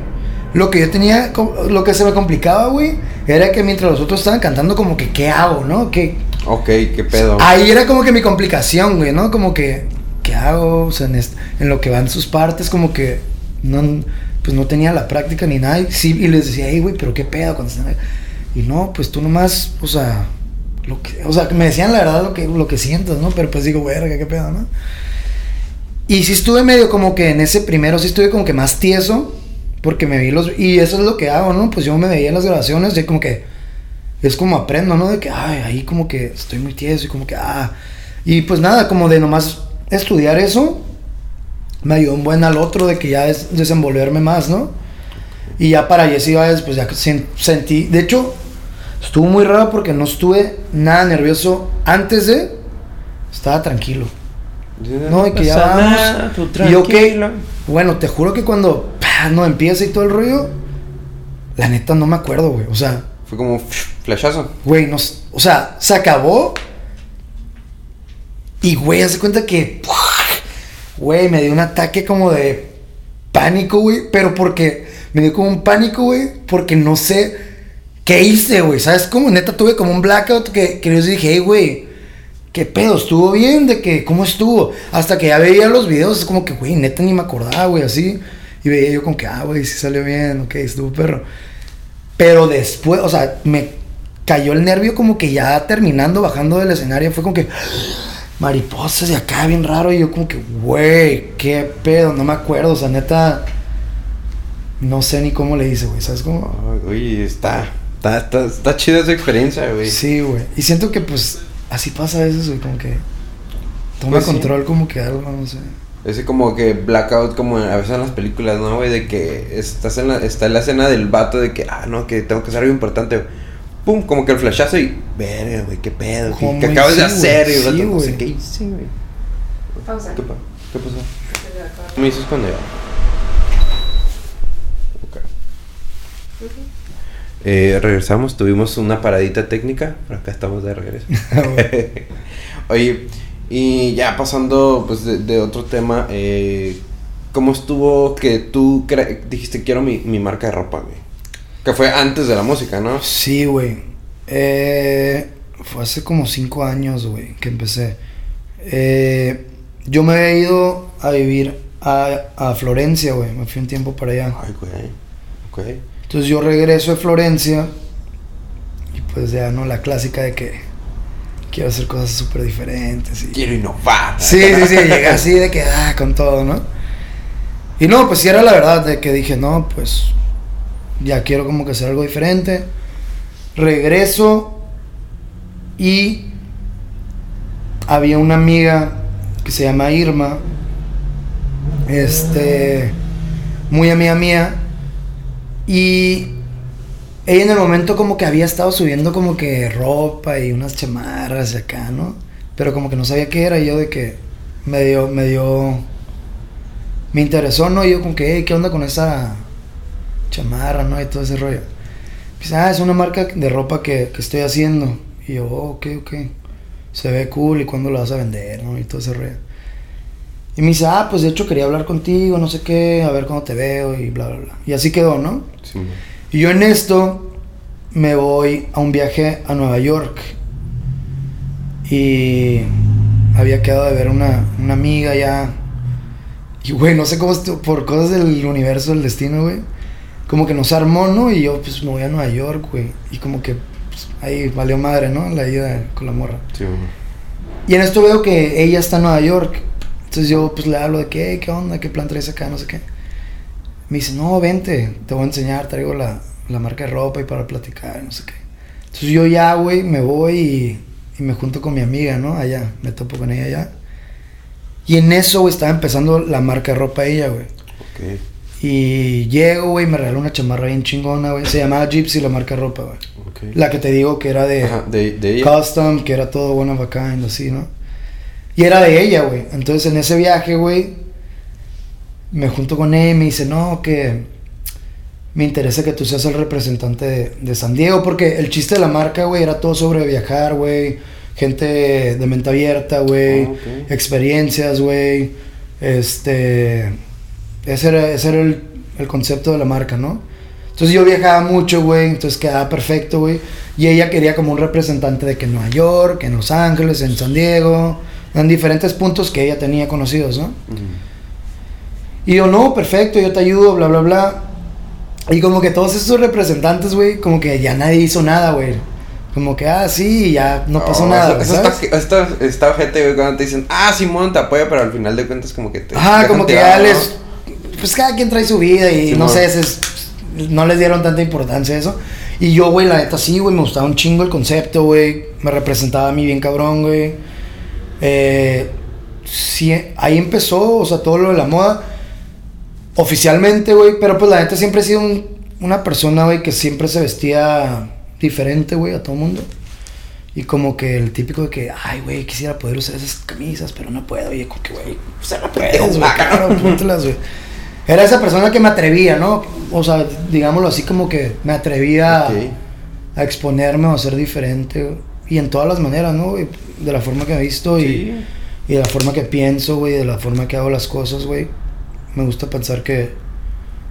Lo que yo tenía. Lo que se me complicaba, güey. Era que mientras los otros estaban cantando, como que, ¿qué hago, no? Que. Ok, qué pedo. Ahí era como que mi complicación, güey, ¿no? Como que. ¿Qué hago? O sea, en, lo que van sus partes, como que. No. Pues no tenía la práctica ni nada. Y, les decía, hey, güey, pero qué pedo cuando están ahí?" Y no, pues tú nomás, o sea, lo que, o sea, me decían la verdad lo que, lo que sientas, ¿no? Pero pues digo, verga, qué pedo, ¿no? Y sí estuve medio como que en ese primero, sí estuve como que más tieso, porque me vi los, y eso es lo que hago, ¿no? Pues yo me veía en las grabaciones, y como que, es como aprendo, ¿no? De que, ahí como que estoy muy tieso, y como que, ah, y pues nada, como de nomás estudiar eso, me ayudó un buen al otro de que ya es desenvolverme más, ¿no? Y ya para Jesse Valles, pues ya sen- sentí. De hecho, estuvo muy raro porque no estuve nada nervioso antes de. Estaba tranquilo. No, de que ya vamos. tú Y yo que. Bueno, te juro que cuando pa, no empieza y todo el rollo, la neta no me acuerdo, güey. O sea, Fue como flashazo. güey, no, o sea, se acabó. Y güey, hace cuenta que. Güey, me dio un ataque como de pánico, güey. Pero porque. Me dio como un pánico, güey. Porque no sé qué hice, güey. ¿Sabes cómo? Neta tuve como un blackout que, que yo dije, hey, güey. ¿Qué pedo? ¿Estuvo bien? ¿De que ¿Cómo estuvo? Hasta que ya veía los videos, es como que, güey, neta ni me acordaba, güey, así. Y veía yo como que, ah, güey, sí salió bien, ok, estuvo perro. Pero después, o sea, me cayó el nervio como que ya terminando, bajando del escenario, fue como que mariposas de acá, bien raro. Y yo como que, güey, qué pedo, no me acuerdo, o sea, neta, no sé ni cómo le hice, güey, ¿sabes cómo? Oye, está, está, está, está chida esa experiencia, güey. Sí, güey. Y siento que pues así pasa a veces, güey, como que toma Pues sí. control como que algo, no sé. Ese como que blackout como a veces en las películas, ¿no, güey? De que estás en la, está en la escena del vato de que, ah, no, que tengo que hacer algo importante, güey. Pum, como que el flashazo y, verga, güey, qué pedo, güey, ¿Cómo ¿qué acabas de hacer? Y Sí, no sé qué hice, güey. Pausa. ¿Qué, pa- ¿Qué pasó? Se le acaba. ¿Qué me dices cuando ya? Ok. Eh, regresamos, tuvimos una paradita técnica, pero acá estamos de regreso. Oye, y ya pasando pues de, de otro tema, eh, ¿cómo estuvo que tú dijiste quiero mi, mi marca de ropa, güey? Que fue antes de la música, ¿no? Sí, güey. Eh, fue hace como cinco años, güey, que empecé. Eh, yo me había ido a vivir a, a Florencia, güey. Me fui un tiempo para allá. Ay, güey. Ok. Entonces yo regreso de Florencia y pues ya, ¿no? La clásica de que quiero hacer cosas súper diferentes. Y... Quiero innovar. Sí, sí, sí, llegué así de que, ah, con todo, ¿no? Y no, pues sí era la verdad, de que dije, no, pues ya quiero como que hacer algo diferente. Regreso y había una amiga que se llama Irma, este, muy amiga mía, y ella en el momento como que había estado subiendo como que ropa y unas chamarras y acá, ¿no? Pero como que no sabía qué era y yo de que me dio, me dio, me interesó, ¿no? Y yo como que, "Hey, ¿qué onda con esa chamarra, no? Y todo ese rollo. Pues, ah, es una marca de ropa que, que estoy haciendo. Y yo, oh, ok, ok. Se ve cool y cuándo la vas a vender, ¿no? Y todo ese rollo. Y me dice, ah, pues de hecho quería hablar contigo, no sé qué, a ver cuándo te veo y bla, bla, bla. Y así quedó, ¿no? Sí. Y yo en esto me voy a un viaje a Nueva York. Y había quedado de ver una, una amiga ya. Y güey, no sé cómo por cosas del universo, del destino, güey. Como que nos armó, ¿no? Y yo pues me voy a Nueva York, güey. Y como que pues, ahí valió madre, ¿no? La ida con la morra. Sí. Y en esto veo que ella está en Nueva York. Entonces yo pues le hablo de "Hey, ¿qué onda? ¿Qué plan traes acá? No sé qué. Me dice, no, vente, te voy a enseñar, traigo la, la marca de ropa y para platicar, no sé qué. Entonces yo ya, güey, me voy y, y me junto con mi amiga, ¿no? Allá, me topo con ella allá. Y en eso, güey, estaba empezando la marca de ropa ella, güey. Ok. Y llego, güey, me regaló una chamarra bien chingona, güey. Se llamaba Gypsy la marca ropa, güey. La que te digo que era de Ajá, de, de ella. custom, que era todo bueno bacán, así, ¿no? Y era de ella, güey. Entonces en ese viaje, güey, me junto con ella y me dice, no, que me interesa que tú seas el representante de, de San Diego, porque el chiste de la marca, güey, era todo sobre viajar, güey. Gente de mente abierta, güey. Ah. Experiencias, güey. Este... Ese era, ese era el, el concepto de la marca, ¿no? Entonces yo viajaba mucho, güey, entonces quedaba perfecto, güey. Y ella quería como un representante de que en Nueva York, en Los Ángeles, en San Diego, en diferentes puntos que ella tenía conocidos, ¿no? Ujú. Y yo, no, perfecto, yo te ayudo, bla, bla, bla. Y como que todos esos representantes, güey, como que ya nadie hizo nada, güey. Como que, ah, sí, ya no pasó nada, Eso, ¿sabes? eso está, está, está ojete, güey, cuando te dicen, ah, Simón te apoya, pero al final de cuentas, como que te. Ajá, como que ya les. Pues cada quien trae su vida y no sé, es- no les dieron tanta importancia a eso. Y yo, güey, la neta sí, güey, me gustaba un chingo el concepto, güey. Me representaba a mí bien cabrón, güey. Eh, sí, ahí empezó, o sea, todo lo de la moda. Oficialmente, güey, pero pues la neta siempre he sido un- una persona, güey, que siempre se vestía diferente, güey, a todo mundo. Y como que el típico de que, ay, güey, quisiera poder usar esas camisas, pero no puedo. Y como que, güey, sea, no puedes, güey, claro, güey. Era esa persona que me atrevía, ¿no? O sea, digámoslo así, como que me atrevía a- exponerme o a ser diferente. Y en todas las maneras, ¿no? güey? De la forma que he visto y, y de la forma que pienso, güey, de la forma que hago las cosas, güey. Me gusta pensar que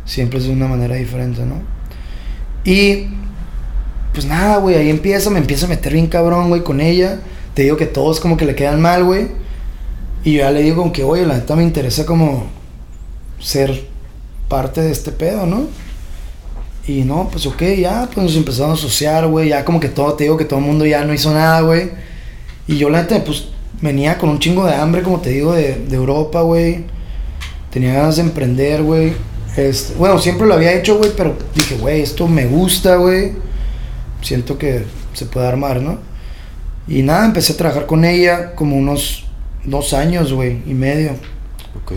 siempre es de una manera diferente, ¿no? Y pues nada, güey, ahí empieza, me empiezo a meter bien cabrón, güey, con ella. Te digo que todos como que le quedan mal, güey. Y yo ya le digo como que, oye, la neta me interesa como ser parte de este pedo, ¿no? Y no, pues ok, ya, pues nos empezamos a asociar, güey. Ya como que todo, te digo que todo el mundo ya no hizo nada, güey. Y yo la neta, pues venía con un chingo de hambre, como te digo, de, de Europa, güey. Tenía ganas de emprender, güey. Este, bueno, siempre lo había hecho, güey, pero dije, güey, esto me gusta, güey. Siento que se puede armar, ¿no? Y nada, empecé a trabajar con ella como unos dos años, güey, y medio. Ok.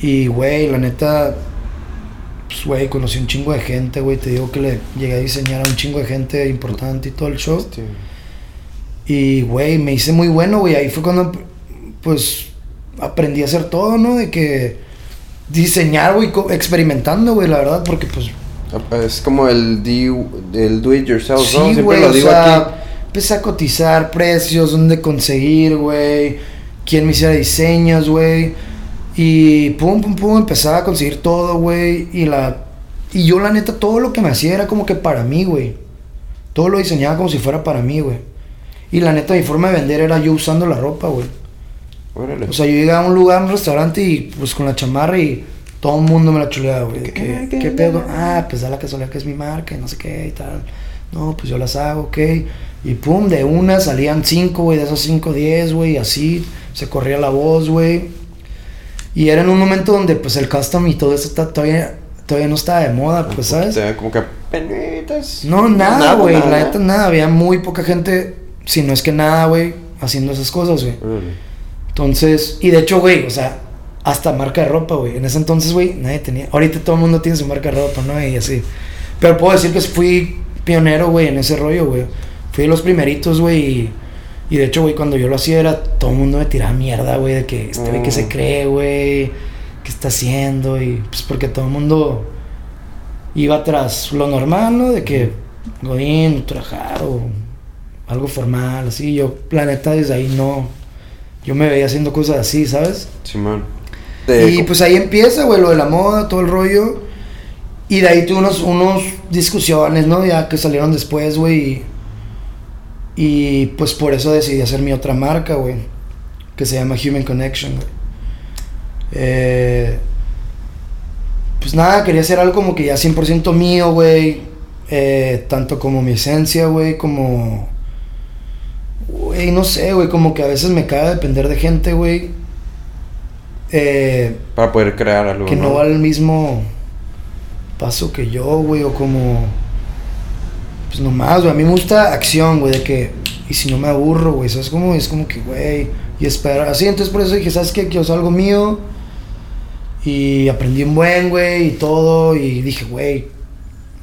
Y, güey, la neta, pues, güey, conocí un chingo de gente, güey. Te digo que le llegué a diseñar a un chingo de gente importante y todo el show. Este, Y, güey, me hice muy bueno, güey. Ahí fue cuando, pues, aprendí a hacer todo, ¿no? De que diseñar, güey, experimentando, güey, la verdad, porque, pues, Es como el, el do it yourself, ¿no? sí, Siempre güey, lo o sea, aquí. empecé a cotizar precios, dónde conseguir, güey, quién me hiciera diseños, güey. Y pum, pum, pum, empezaba a conseguir todo, güey. Y la. Y yo, la neta, todo lo que me hacía era como que para mí, güey. Todo lo diseñaba como si fuera para mí, güey. Y la neta, mi forma de vender era yo usando la ropa, güey. Órale. O sea, yo llegaba a un lugar, a un restaurante y pues con la chamarra y todo el mundo me la chuleaba, güey. ¿Qué? que, ¿Qué? ¿Qué pedo? Ah, pues da la casualidad que es mi marca y no sé qué y tal. No, pues yo las hago, ok. Y pum, de una salían cinco, güey, de esos cinco, diez, güey, así se corría la voz, güey. Y era en un momento donde pues el custom y todo eso todavía, todavía no estaba de moda, pues, ¿sabes? Te da como que penitas. No, nada, güey, la neta nada. Había muy poca gente, si no es que nada, güey, haciendo esas cosas, güey. Entonces, y de hecho, güey, o sea, hasta marca de ropa, güey. En ese entonces, güey, nadie tenía. Ahorita todo el mundo tiene su marca de ropa, ¿no? Y así. Pero puedo decir que fui pionero, güey, en ese rollo, güey. Fui de los primeritos, güey. Y, y de hecho, güey, cuando yo lo hacía era todo el mundo me tiraba mierda, güey, de que este güey que se Mm. cree, güey, qué está haciendo. Y pues porque todo el mundo iba tras lo normal, ¿no? De que Godín, trabajar o algo formal, así. Yo, la neta, desde ahí no. Yo me veía haciendo cosas así, ¿sabes? Simón. De- Y pues ahí empieza, güey, lo de la moda, todo el rollo. Y de ahí tuve unos, unos discusiones, ¿no? Ya que salieron después, güey. Y, pues por eso decidí hacer mi otra marca, güey. Que se llama Human Connection, güey. Eh, pues nada, quería hacer algo como que ya 100% mío, güey. Eh, tanto como mi esencia, güey, como... Güey, no sé, güey, como que a veces me caga depender de gente, güey. Eh, Para poder crear algo. que no va al mismo paso que yo, güey, o como... Pues nomás, güey, a mí me gusta acción, güey, de que... Y si no me aburro, güey, ¿sabes cómo? Es como que, güey, y espera. Así, entonces por eso dije, ¿sabes qué? Quiero algo mío. Y aprendí un buen, güey, y todo. Y dije, güey,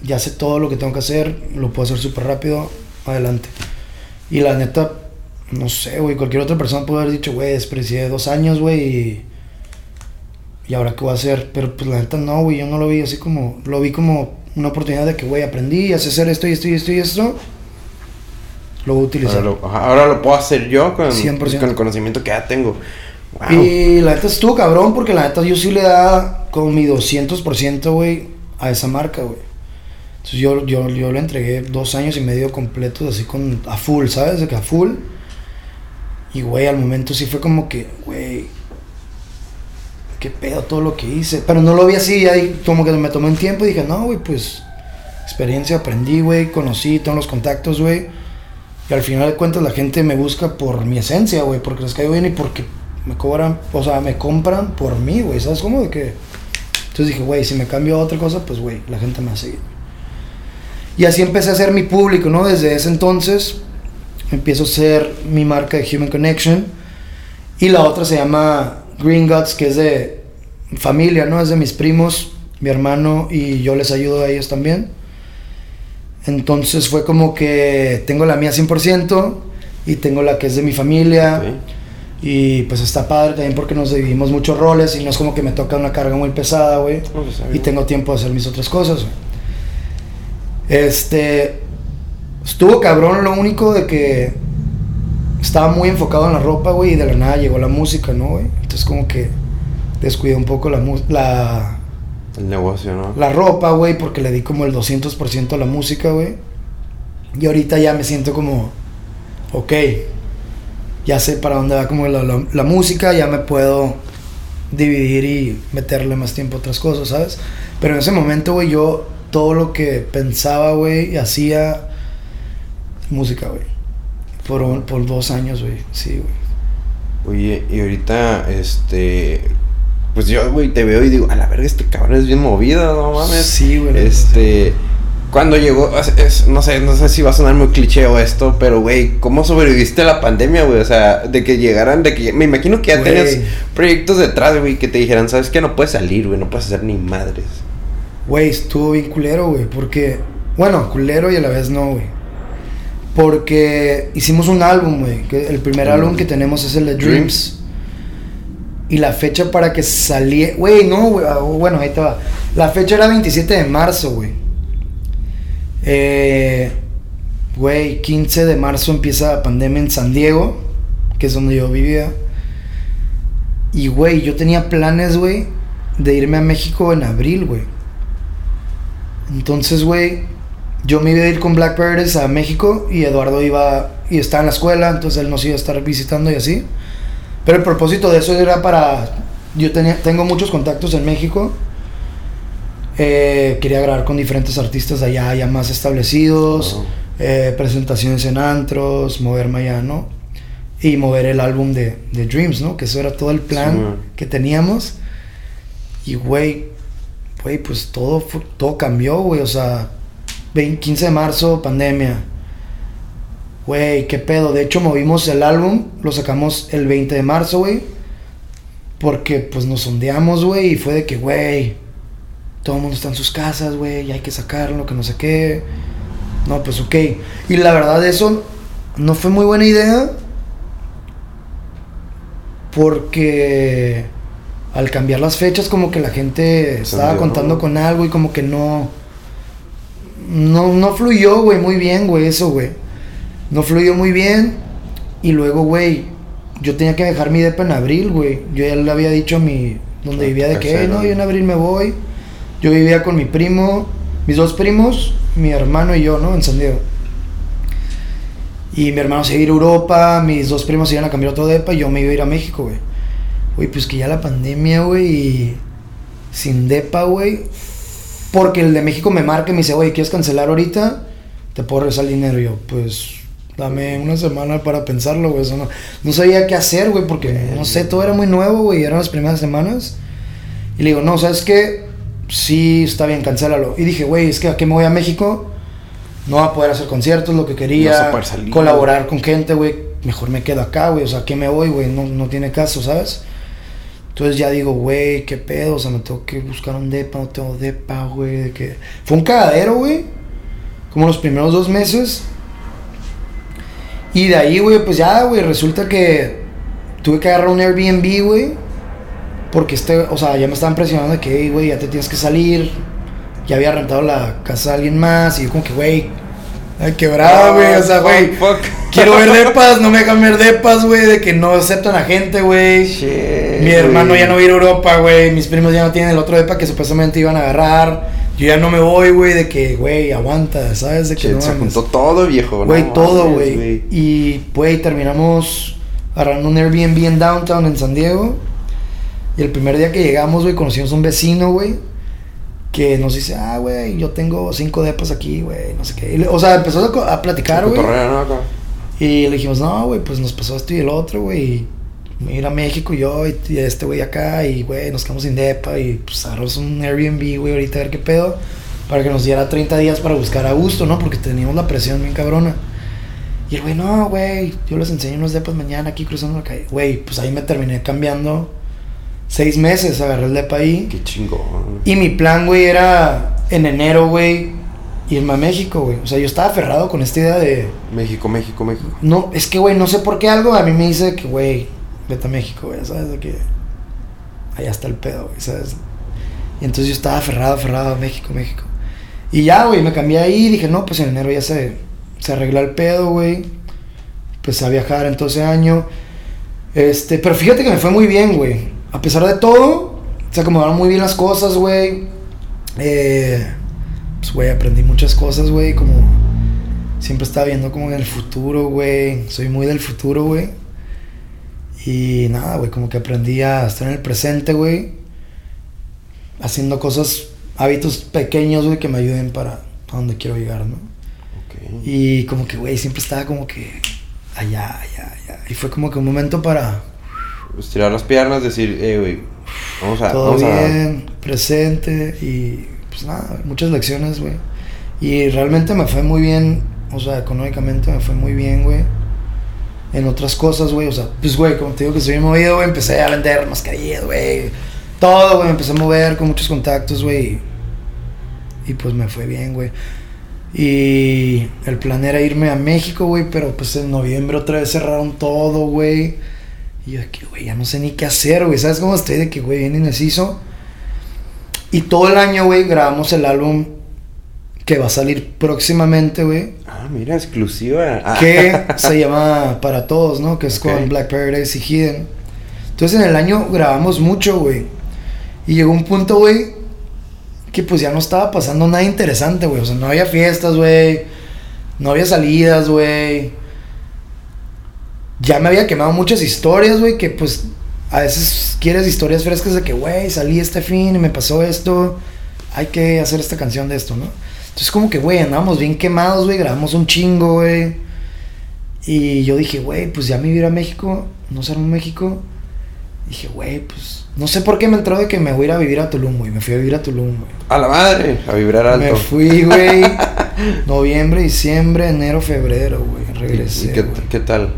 ya sé todo lo que tengo que hacer. Lo puedo hacer súper rápido. Adelante. Y la neta, no sé, güey, cualquier otra persona puede haber dicho, güey, desperdicié dos años, güey, y... ¿Y ahora qué voy a hacer? Pero pues la neta no, güey, yo no lo vi así como... Lo vi como una oportunidad de que, güey, aprendí, a hacer esto y esto y esto y esto. Lo voy a utilizar. Ahora lo, ajá, ahora lo puedo hacer yo con, 100%. con el conocimiento que ya tengo. Wow. Y la neta estuvo cabrón porque la neta yo sí le da con mi 200%, güey, a esa marca, güey. Entonces yo, yo, yo le entregué dos años y medio completos así con a full, ¿sabes? De que a full. Y, güey, al momento sí fue como que, güey, qué pedo todo lo que hice. Pero no lo vi así, ahí como que me tomé un tiempo y dije, no, güey, pues experiencia, aprendí, güey, conocí todos los contactos, güey. Y al final de cuentas la gente me busca por mi esencia, güey, porque les caigo bien y porque me cobran, o sea, me compran por mí, güey, ¿sabes cómo? De que... Entonces dije, güey, si me cambio a otra cosa, pues, güey, la gente me va a. Y así empecé a hacer mi público, ¿no? Desde ese entonces empiezo a ser mi marca de Human Connection. Y la otra se llama Green Guts, que es de familia, ¿no? Es de mis primos, mi hermano y yo les ayudo a ellos también. Entonces fue como que tengo la mía 100% y tengo la que es de mi familia. Y pues está padre también porque nos dividimos muchos roles y no es como que me toca una carga muy pesada, güey. Pues, Y tengo tiempo de hacer mis otras cosas, güey. Este. Estuvo cabrón lo único de que estaba muy enfocado en la ropa, güey, y de la nada llegó la música, ¿no, güey? Entonces como que descuidé un poco la, la, El negocio, ¿no? la ropa, güey, porque le di como el 200% a la música, güey. Y ahorita ya me siento como, ok, ya sé para dónde va como la, la- la música, ya me puedo dividir y meterle más tiempo a otras cosas, ¿sabes? Pero en ese momento, güey, yo todo lo que pensaba, güey, y hacía música, güey. Por, un- por dos años, güey, sí, güey. Oye, y ahorita, este. Pues yo, güey, te veo y digo, a la verga, este cabrón es bien movido, no mames. Sí, güey. Este. Cuando llegó, es- no sé, no sé si va a sonar muy cliché o esto, pero güey, ¿cómo sobreviviste a la pandemia, güey? O sea, de que llegaran, de que me imagino que ya Güey. tenías proyectos detrás, güey, que te dijeran, ¿sabes qué? No puedes salir, güey, no puedes hacer ni madres. Güey, estuvo bien culero, güey, porque... Bueno, culero y a la vez no, güey. Porque hicimos un álbum, güey. El primer álbum que tenemos es el de Dreams. Y la fecha para que saliera... Güey, no, güey. ah, Bueno, ahí te va. La fecha era 27 de marzo, güey. Eh, Güey, 15 de marzo empieza la pandemia en San Diego, que es donde yo vivía. Y, güey, yo tenía planes, güey, de irme a México en abril, güey. Entonces, güey, yo me iba a ir con Black Birds a México y Eduardo iba y estaba en la escuela, entonces él nos iba a estar visitando y así. Pero el propósito de eso era para... Yo tenía, tengo muchos contactos en México. Eh, quería grabar con diferentes artistas allá, ya más establecidos. Oh. eh, presentaciones en antros, moverme allá, ¿no? Y mover el álbum de, de Dreams, ¿no? Que eso era todo el plan Sí, que teníamos. Y, güey, güey, pues todo, todo cambió, güey. O sea, 20 15 de marzo, pandemia. Güey, qué pedo. De hecho, movimos el álbum, lo sacamos el 20 de marzo, güey. Porque, pues, nos sondeamos, güey. Y fue de que, güey, todo el mundo está en sus casas, güey. Y hay que sacarlo, que no sé qué. No, pues, ok. Y la verdad, eso no fue muy buena idea. Porque al cambiar las fechas, como que la gente estaba Entendió. contando con algo y como que no. No, no fluyó, güey, muy bien, güey, eso, güey. No fluyó muy bien. Y luego, güey, yo tenía que dejar mi depa en abril, güey. Yo ya le había dicho a mi. Donde Ah, vivía de que, "Eh, tercero. no, yo en abril me voy. Yo vivía con mi primo, mis dos primos, mi hermano y yo, ¿no? En San Diego. Y mi hermano se iba a ir a Europa, mis dos primos se iban a cambiar a otro depa y yo me iba a ir a México, güey. Güey, pues que ya la pandemia, güey, y sin depa, güey. Porque el de México me marca y me dice, güey, ¿quieres cancelar ahorita? Te puedo regresar el dinero. Y yo, pues, dame una semana para pensarlo, güey. No, no sabía qué hacer, güey, porque, no sé, todo era muy nuevo, güey. Eran las primeras semanas. Y le digo, no, ¿sabes qué? sí, está bien, cancélalo. Y dije, güey, es que a qué me voy a México, no va a poder hacer conciertos, lo que No quería, poder salir, colaborar con gente, güey, mejor me quedo acá, güey, o sea, ¿a qué me voy, güey? No, no tiene caso, ¿sabes? Entonces ya digo, güey, qué pedo, o sea, me tengo que buscar un depa, no tengo depa, güey, de que... Fue un cagadero, güey, como los primeros dos meses. Y de ahí, güey, pues ya, güey, resulta que tuve que agarrar un Airbnb, güey. Porque este, o sea, ya me estaban presionando de que, "Ey, güey, ya te tienes que salir. Ya había rentado la casa de alguien más. Y yo como que, güey, ay, quebrada, güey. O sea, güey, Fuck. quiero ver depas, no me dejan ver depas, güey. De que no aceptan a gente, güey. Mi hermano ya no va a ir a Europa, güey. Mis primos ya no tienen el otro depa que supuestamente iban a agarrar. Yo ya no me voy, güey, de que, güey, aguanta, ¿sabes? De que Shit, no se mames. juntó todo, viejo. no Güey, todo, mames, güey. Y, güey, terminamos agarrando un Airbnb en Downtown, en San Diego. Y el primer día que llegamos, güey, conocimos a un vecino, güey. Que nos dice, ah, güey, yo tengo cinco depas aquí, güey, no sé qué. Le- o sea, empezó a, a platicar, güey. Y le dijimos, no, güey, pues nos pasó esto y el otro, güey. Ir a México y yo y, y este güey acá. Y, güey, nos quedamos sin depa. Y pues agarramos un Airbnb, güey, ahorita a ver qué pedo. Para que nos diera 30 días para buscar a gusto, ¿no? Porque teníamos la presión bien cabrona. Y el güey, no, güey, yo les enseño unos depas mañana aquí cruzando la calle. Güey, pues ahí me terminé cambiando seis meses. Agarré el depa ahí. Qué chingón. Y mi plan, güey, era en enero, güey, irme a México, güey. O sea, yo estaba aferrado con esta idea de. México, México, México. No, es que, güey, no sé por qué algo a mí me dice que, güey, vete a México, güey, ¿sabes? De que allá está el pedo, güey, ¿sabes? Y entonces yo estaba aferrado, aferrado a México, México. Y ya, güey, me cambié ahí y dije, no, pues en enero ya se, se arregla el pedo, güey. Empecé a viajar en todo ese año. Este, pero fíjate que me fue muy bien, güey. A pesar de todo, se acomodaron muy bien las cosas, güey. Eh, pues, güey, aprendí muchas cosas, güey, como siempre estaba viendo como en el futuro, güey. Soy muy del futuro, güey. Y nada, güey, como que aprendí a estar en el presente, güey. Haciendo cosas, hábitos pequeños, güey, que me ayuden para a donde quiero llegar, ¿no? Y como que, güey, siempre estaba como que allá, allá, allá. Y fue como que un momento para Estirar las piernas, decir, eh, güey, vamos a. todo vamos a- bien, presente y pues nada, muchas lecciones, güey. Y realmente me fue muy bien, o sea, económicamente me fue muy bien, güey. En otras cosas, güey, o sea, pues, güey, como te digo que soy movido, güey, empecé a vender mascarillas, güey. Todo, güey, me empecé a mover con muchos contactos, güey. Y pues me fue bien, güey. Y el plan era irme a México, güey, pero pues en noviembre otra vez cerraron todo, güey. Y yo de que, güey, ya no sé ni qué hacer, güey. ¿Sabes cómo estoy? De que, güey, bien indeciso. Y todo el año, güey, grabamos el álbum que va a salir próximamente, güey. Ah, mira, exclusiva. Ah. Que se llama Para Todos, ¿no? Que es con Black Paradise y Hidden. Entonces en el año grabamos mucho, güey. Y llegó un punto, güey, que pues ya no estaba pasando nada interesante, güey. O sea, no había fiestas, güey. No había salidas, güey. Ya me había quemado muchas historias, güey, que pues a veces quieres historias frescas de que, güey, salí este fin y me pasó esto. Hay que hacer esta canción de esto, ¿no? Entonces como que, güey, andábamos bien quemados, güey. Grabamos un chingo, güey. Y yo dije, güey, pues ya me iba a ir a México. No sé, en México. Dije, güey, pues... No sé por qué me entró de que me voy a ir a vivir a Tulum, güey. Me fui a vivir a Tulum, güey. A la madre, a vibrar alto. Me fui, güey. noviembre, diciembre, enero, febrero, güey. ¿Y- Regresé. y qué, qué tal?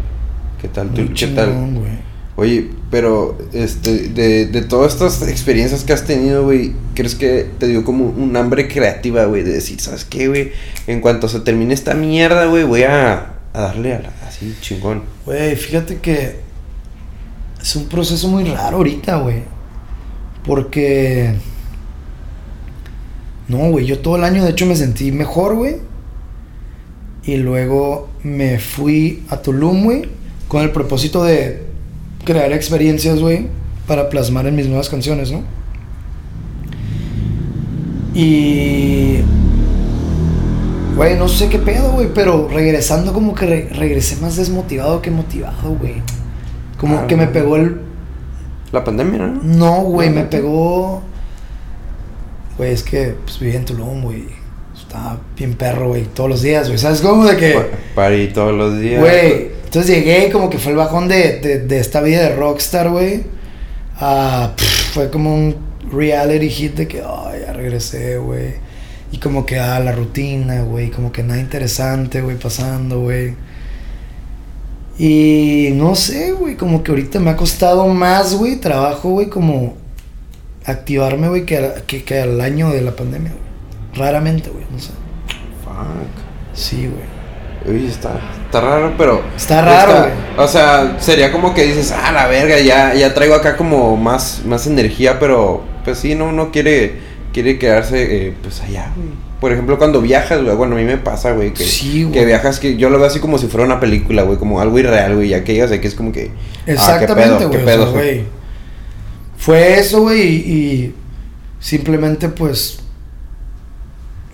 ¿Qué tal? ¿Tú, Muy ¿Qué tal? chingón, güey. Oye, pero este, de, de todas estas experiencias que has tenido, güey, ¿crees que te dio como un hambre creativa, güey? De decir, ¿sabes qué, güey? En cuanto se termine esta mierda, güey, voy a, a darle a la- así chingón. Güey, fíjate que es un proceso muy raro ahorita, güey. Porque... No, güey, yo todo el año de hecho me sentí mejor, güey. Y luego me fui a Tulum, güey, con el propósito de crear experiencias, güey, para plasmar en mis nuevas canciones, ¿no? Y... Güey, no sé qué pedo, güey, pero regresando como que re- regresé más desmotivado que motivado, güey. Como Ah, que me pegó el... La pandemia, ¿no? No, güey, me pegó... Güey, es que pues viví en Tulum, güey. Estaba bien perro, güey, todos los días, güey. ¿Sabes cómo? De que... Pa- Party todos los días. Güey, entonces llegué como que fue el bajón de, de, de esta vida de rockstar, güey. Fue como un, reality hit de que, ay, ya regresé, güey. Y como que, ah, la rutina, güey. Como que nada interesante, güey, pasando, güey. Y no sé, güey, como que ahorita me ha costado más, güey, trabajo, güey, como activarme, güey, que, que, que al año de la pandemia, güey. Raramente, güey, no sé. Fuck. Sí, güey. Uy, está, está raro, pero. Está raro, está- güey. O sea, sería como que dices, ah, la verga, ya, ya traigo acá como más, más energía, pero pues sí, no, uno quiere, quiere quedarse, eh, pues allá, güey. Por ejemplo, cuando viajas, güey, bueno, a mí me pasa, güey, que, Sí, güey. que viajas, que yo lo veo así como si fuera una película, güey, como algo irreal, güey, ya que llegas aquí es como que. ah, ¿qué Exactamente? ¿Qué güey. o pedo? sea, güey. Fue eso, güey, y, y simplemente, pues,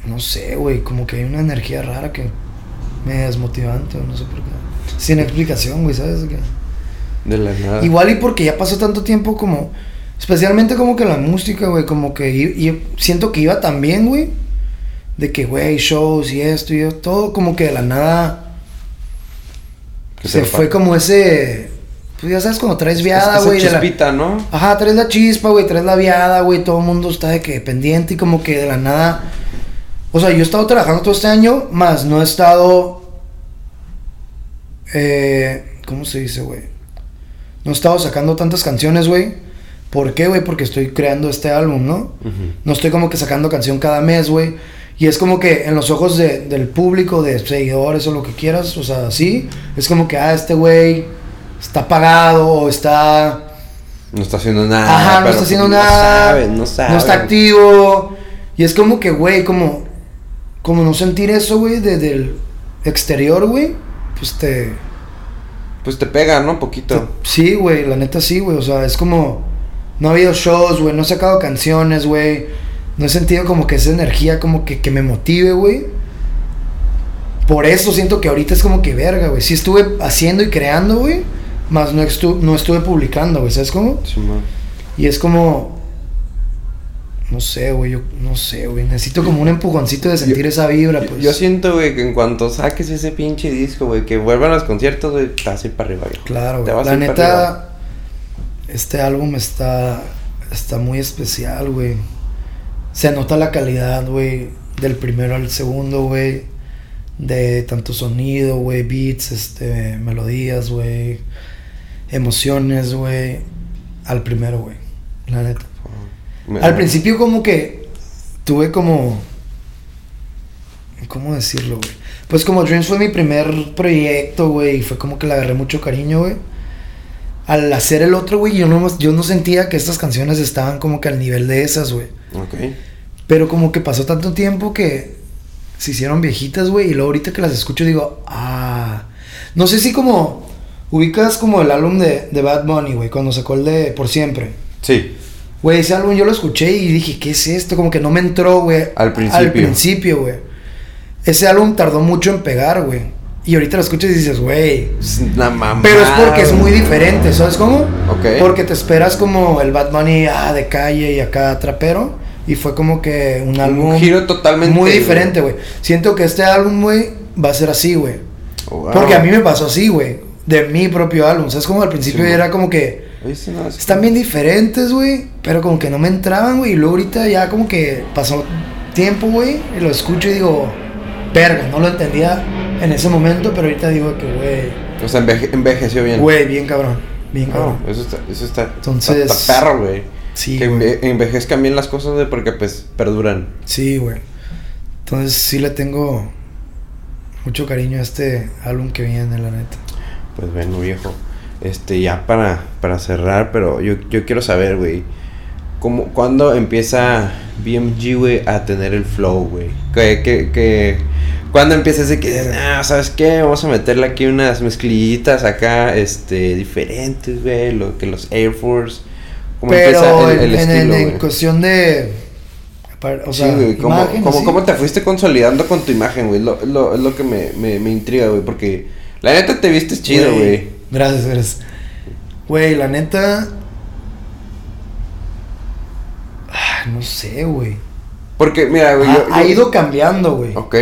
no sé, güey, como que hay una energía rara que me desmotivante, no sé por qué. Sin explicación, güey, ¿sabes? Que- De la nada. Igual y porque ya pasó tanto tiempo como, especialmente como que la música, güey, como que i- siento que iba tan bien, güey, de que, güey, shows y esto y yo, todo como que de la nada se fue como ese, pues ya sabes, cuando traes viada, güey, de la- chispita, ¿no? Ajá, traes la chispa, güey, traes la viada, güey, todo el mundo está de que pendiente y como que de la nada... O sea, yo he estado trabajando todo este año, más no he estado... Eh, ¿Cómo se dice, güey? No he estado sacando tantas canciones, güey. ¿Por qué, güey? Porque estoy creando este álbum, ¿no? No estoy como que sacando canción cada mes, güey. Y es como que en los ojos de- del público, de seguidores o lo que quieras, o sea, sí, es como que, ah, este güey está pagado o está... No está haciendo nada. Ajá, no está haciendo nada. No sabe, no sabe. No está activo. Y es como que, güey, como, como no sentir eso, güey, desde el exterior, güey. Pues te, Pues te pega, ¿no? Poquito. te- Sí, güey, la neta sí, güey. O sea, es como. No ha habido shows, güey. No he sacado canciones, güey. No he sentido como que esa energía, como que, que me motive, güey. Por eso siento que ahorita es como que verga, güey. Sí estuve haciendo y creando, güey. Más no, estu- no estuve publicando, güey. ¿Sabes cómo? Simón. Y es como. No sé, güey. Yo no sé, güey. Necesito como un empujoncito de sentir Yo- esa vibra, pues. Yo siento, güey, que en cuanto saques ese pinche disco, güey, que vuelvan los conciertos, güey, te vas a ir para arriba, güey. Claro, güey. La neta. Este álbum está. Está muy especial, güey. Se nota la calidad, güey. Del primero al segundo, güey. De tanto sonido, güey. Beats, este. Melodías, güey. Emociones, güey. Al primero, güey. La neta. Al principio como que tuve como... ¿Cómo decirlo, güey? Pues como Dreams fue mi primer proyecto, güey, y fue como que le agarré mucho cariño, güey. Al hacer el otro, güey, yo no, yo no sentía que estas canciones estaban como que al nivel de esas, güey. Ok. Pero como que pasó tanto tiempo que se hicieron viejitas, güey, y luego ahorita que las escucho digo, ah... No sé si como... Ubicas como el álbum de, de Bad Bunny, güey, cuando sacó el de Por Siempre. Sí. Güey, ese álbum yo lo escuché y dije, ¿qué es esto? Como que no me entró, güey. Al principio. Al principio, güey. Ese álbum tardó mucho en pegar, güey. Y ahorita lo escuchas y dices, güey. Es una mamada. Pero es porque es muy diferente, ¿sabes cómo? Ok. Porque te esperas como el Bad Bunny ah, de calle y acá trapero. Y fue como que un álbum. giro totalmente, Muy diferente, güey. Siento que este álbum, güey, va a ser así, güey. Oh, wow. Porque a mí me pasó así, güey. De mi propio álbum. ¿Sabes cómo al principio Sí, era como que. Sí, no, Están bien diferentes, güey. Pero como que no me entraban, güey. Y luego ahorita ya como que pasó tiempo, güey. Y lo escucho y digo, verga, no lo entendía en ese momento. Pero ahorita digo que, güey, O sea, enveje- envejeció bien. güey, bien cabrón. Bien No, cabrón. eso está, eso está, Entonces- está, perro, güey. Sí, que enve- envejezcan bien las cosas, güey, porque pues perduran. Sí, güey. Entonces sí le tengo mucho cariño a este álbum que viene, la neta. Pues bueno, viejo. Este, ya para, para cerrar, pero yo, yo quiero saber, güey. ¿Cómo, ¿Cuándo empieza BMG, güey, a tener el flow, güey? Que, que, que, ¿Cuándo empieza ese que, ah, ¿sabes qué? Vamos a meterle aquí unas mezclillitas acá, este, diferentes, güey, lo, que los Air Force. ¿Cómo Pero empieza el, el en, en- estilo, en güey? cuestión de... O Sí, sea, güey, ¿cómo, imagen, cómo- te fuiste consolidando con tu imagen, güey? Lo, lo, es lo que me, me, me intriga, güey, porque la neta te vistes chido, güey. Gracias, gracias. Güey, la neta. Ah, no sé, güey. Porque, mira, güey, Ha, yo, ha yo- ido cambiando, güey. Ok.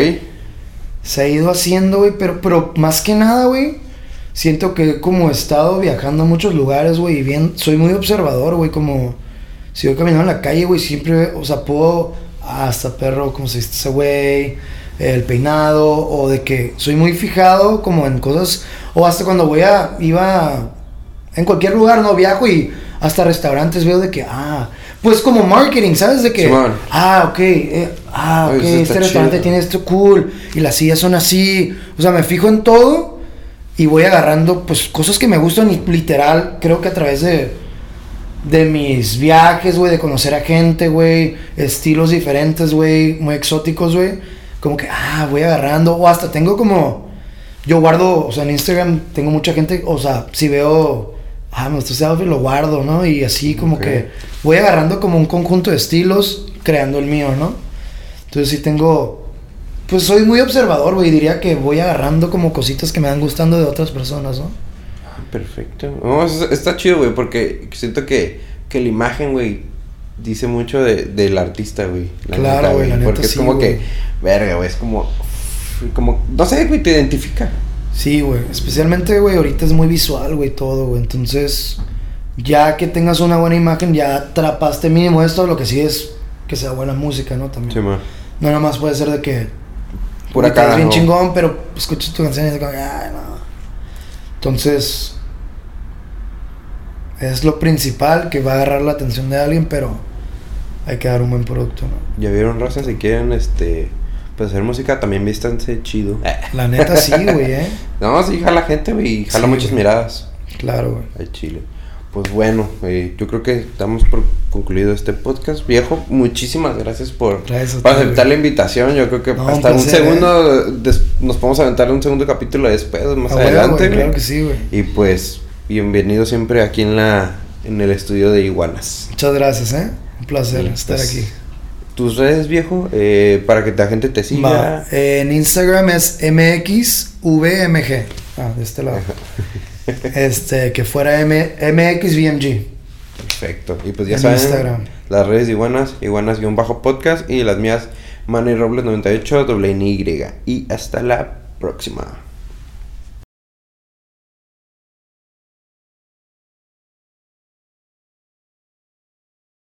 Se ha ido haciendo, güey. Pero, pero más que nada, güey. Siento que como he estado viajando a muchos lugares, güey. Y bien, soy muy observador, güey. Como si voy caminando en la calle, güey, siempre, o sea, puedo, ah, hasta perro, como se dice ese güey, el peinado, o de que soy muy fijado como en cosas, o hasta cuando voy a, iba en cualquier lugar, no viajo y hasta restaurantes veo de que, ah, pues como marketing, ¿sabes? De que, ah, ok, eh, ah, ok, este restaurante chido. tiene esto cool, y las sillas son así, o sea, me fijo en todo y voy agarrando, pues, cosas que me gustan y literal, creo que a través de, de mis viajes, güey, de conocer a gente, güey, estilos diferentes, güey, muy exóticos, güey, como que, ah, voy agarrando, o hasta tengo como, yo guardo, o sea, en Instagram tengo mucha gente, o sea, si veo, ah, me gustó ese outfit, lo guardo, ¿no? Y así como que voy agarrando como un conjunto de estilos, creando el mío, ¿no? Entonces sí tengo, pues soy muy observador, güey, diría que voy agarrando como cositas que me van gustando de otras personas, ¿no? Perfecto. No, es- está chido, güey, porque siento que, que la imagen, güey, dice mucho de, del artista, güey. la Claro, neta, güey, la neta Porque es sí, como güey. que, verga, güey, es como, como, no sé, güey, te identifica. Sí, güey. Especialmente, güey, ahorita es muy visual, güey, todo, güey. Entonces, ya que tengas una buena imagen, ya atrapaste mínimo esto. Lo que sí es que sea buena música, ¿no? También. Sí, man. No nada más puede ser de que... Pura ahorita es cara, bien ¿no? chingón, pero escuchas tu canción y es como, ay, no. Entonces, es lo principal que va a agarrar la atención de alguien, pero hay que dar un buen producto, ¿no? Ya vieron, raza, si quieren, este, pues hacer música, también vístanse chido. La neta sí, güey, ¿eh? No, sí, jala gente, güey, jala Sí, muchas güey. miradas Claro, güey. al chile. Pues bueno, eh, yo creo que damos por concluido este podcast. Viejo, muchísimas gracias por, Gracias aceptar güey. la invitación. Yo creo que No, hasta un un, placer, segundo des- nos podemos aventar un segundo capítulo después, más A huevo, adelante. güey, güey. claro que sí, güey. Y pues, bienvenido siempre aquí en la en el estudio de Iguanas. Muchas gracias, ¿eh? Un placer Y, estar pues, aquí. Tus redes, viejo, eh, para que la gente te siga. En Instagram es MXVMG. Ah, de este lado. este, que fuera M MXVMG. Perfecto. Y pues ya En saben, Instagram. las redes de Iguanas, Iguanas-podcast y las mías, Manny Robles 98, doble Y. Y hasta la próxima.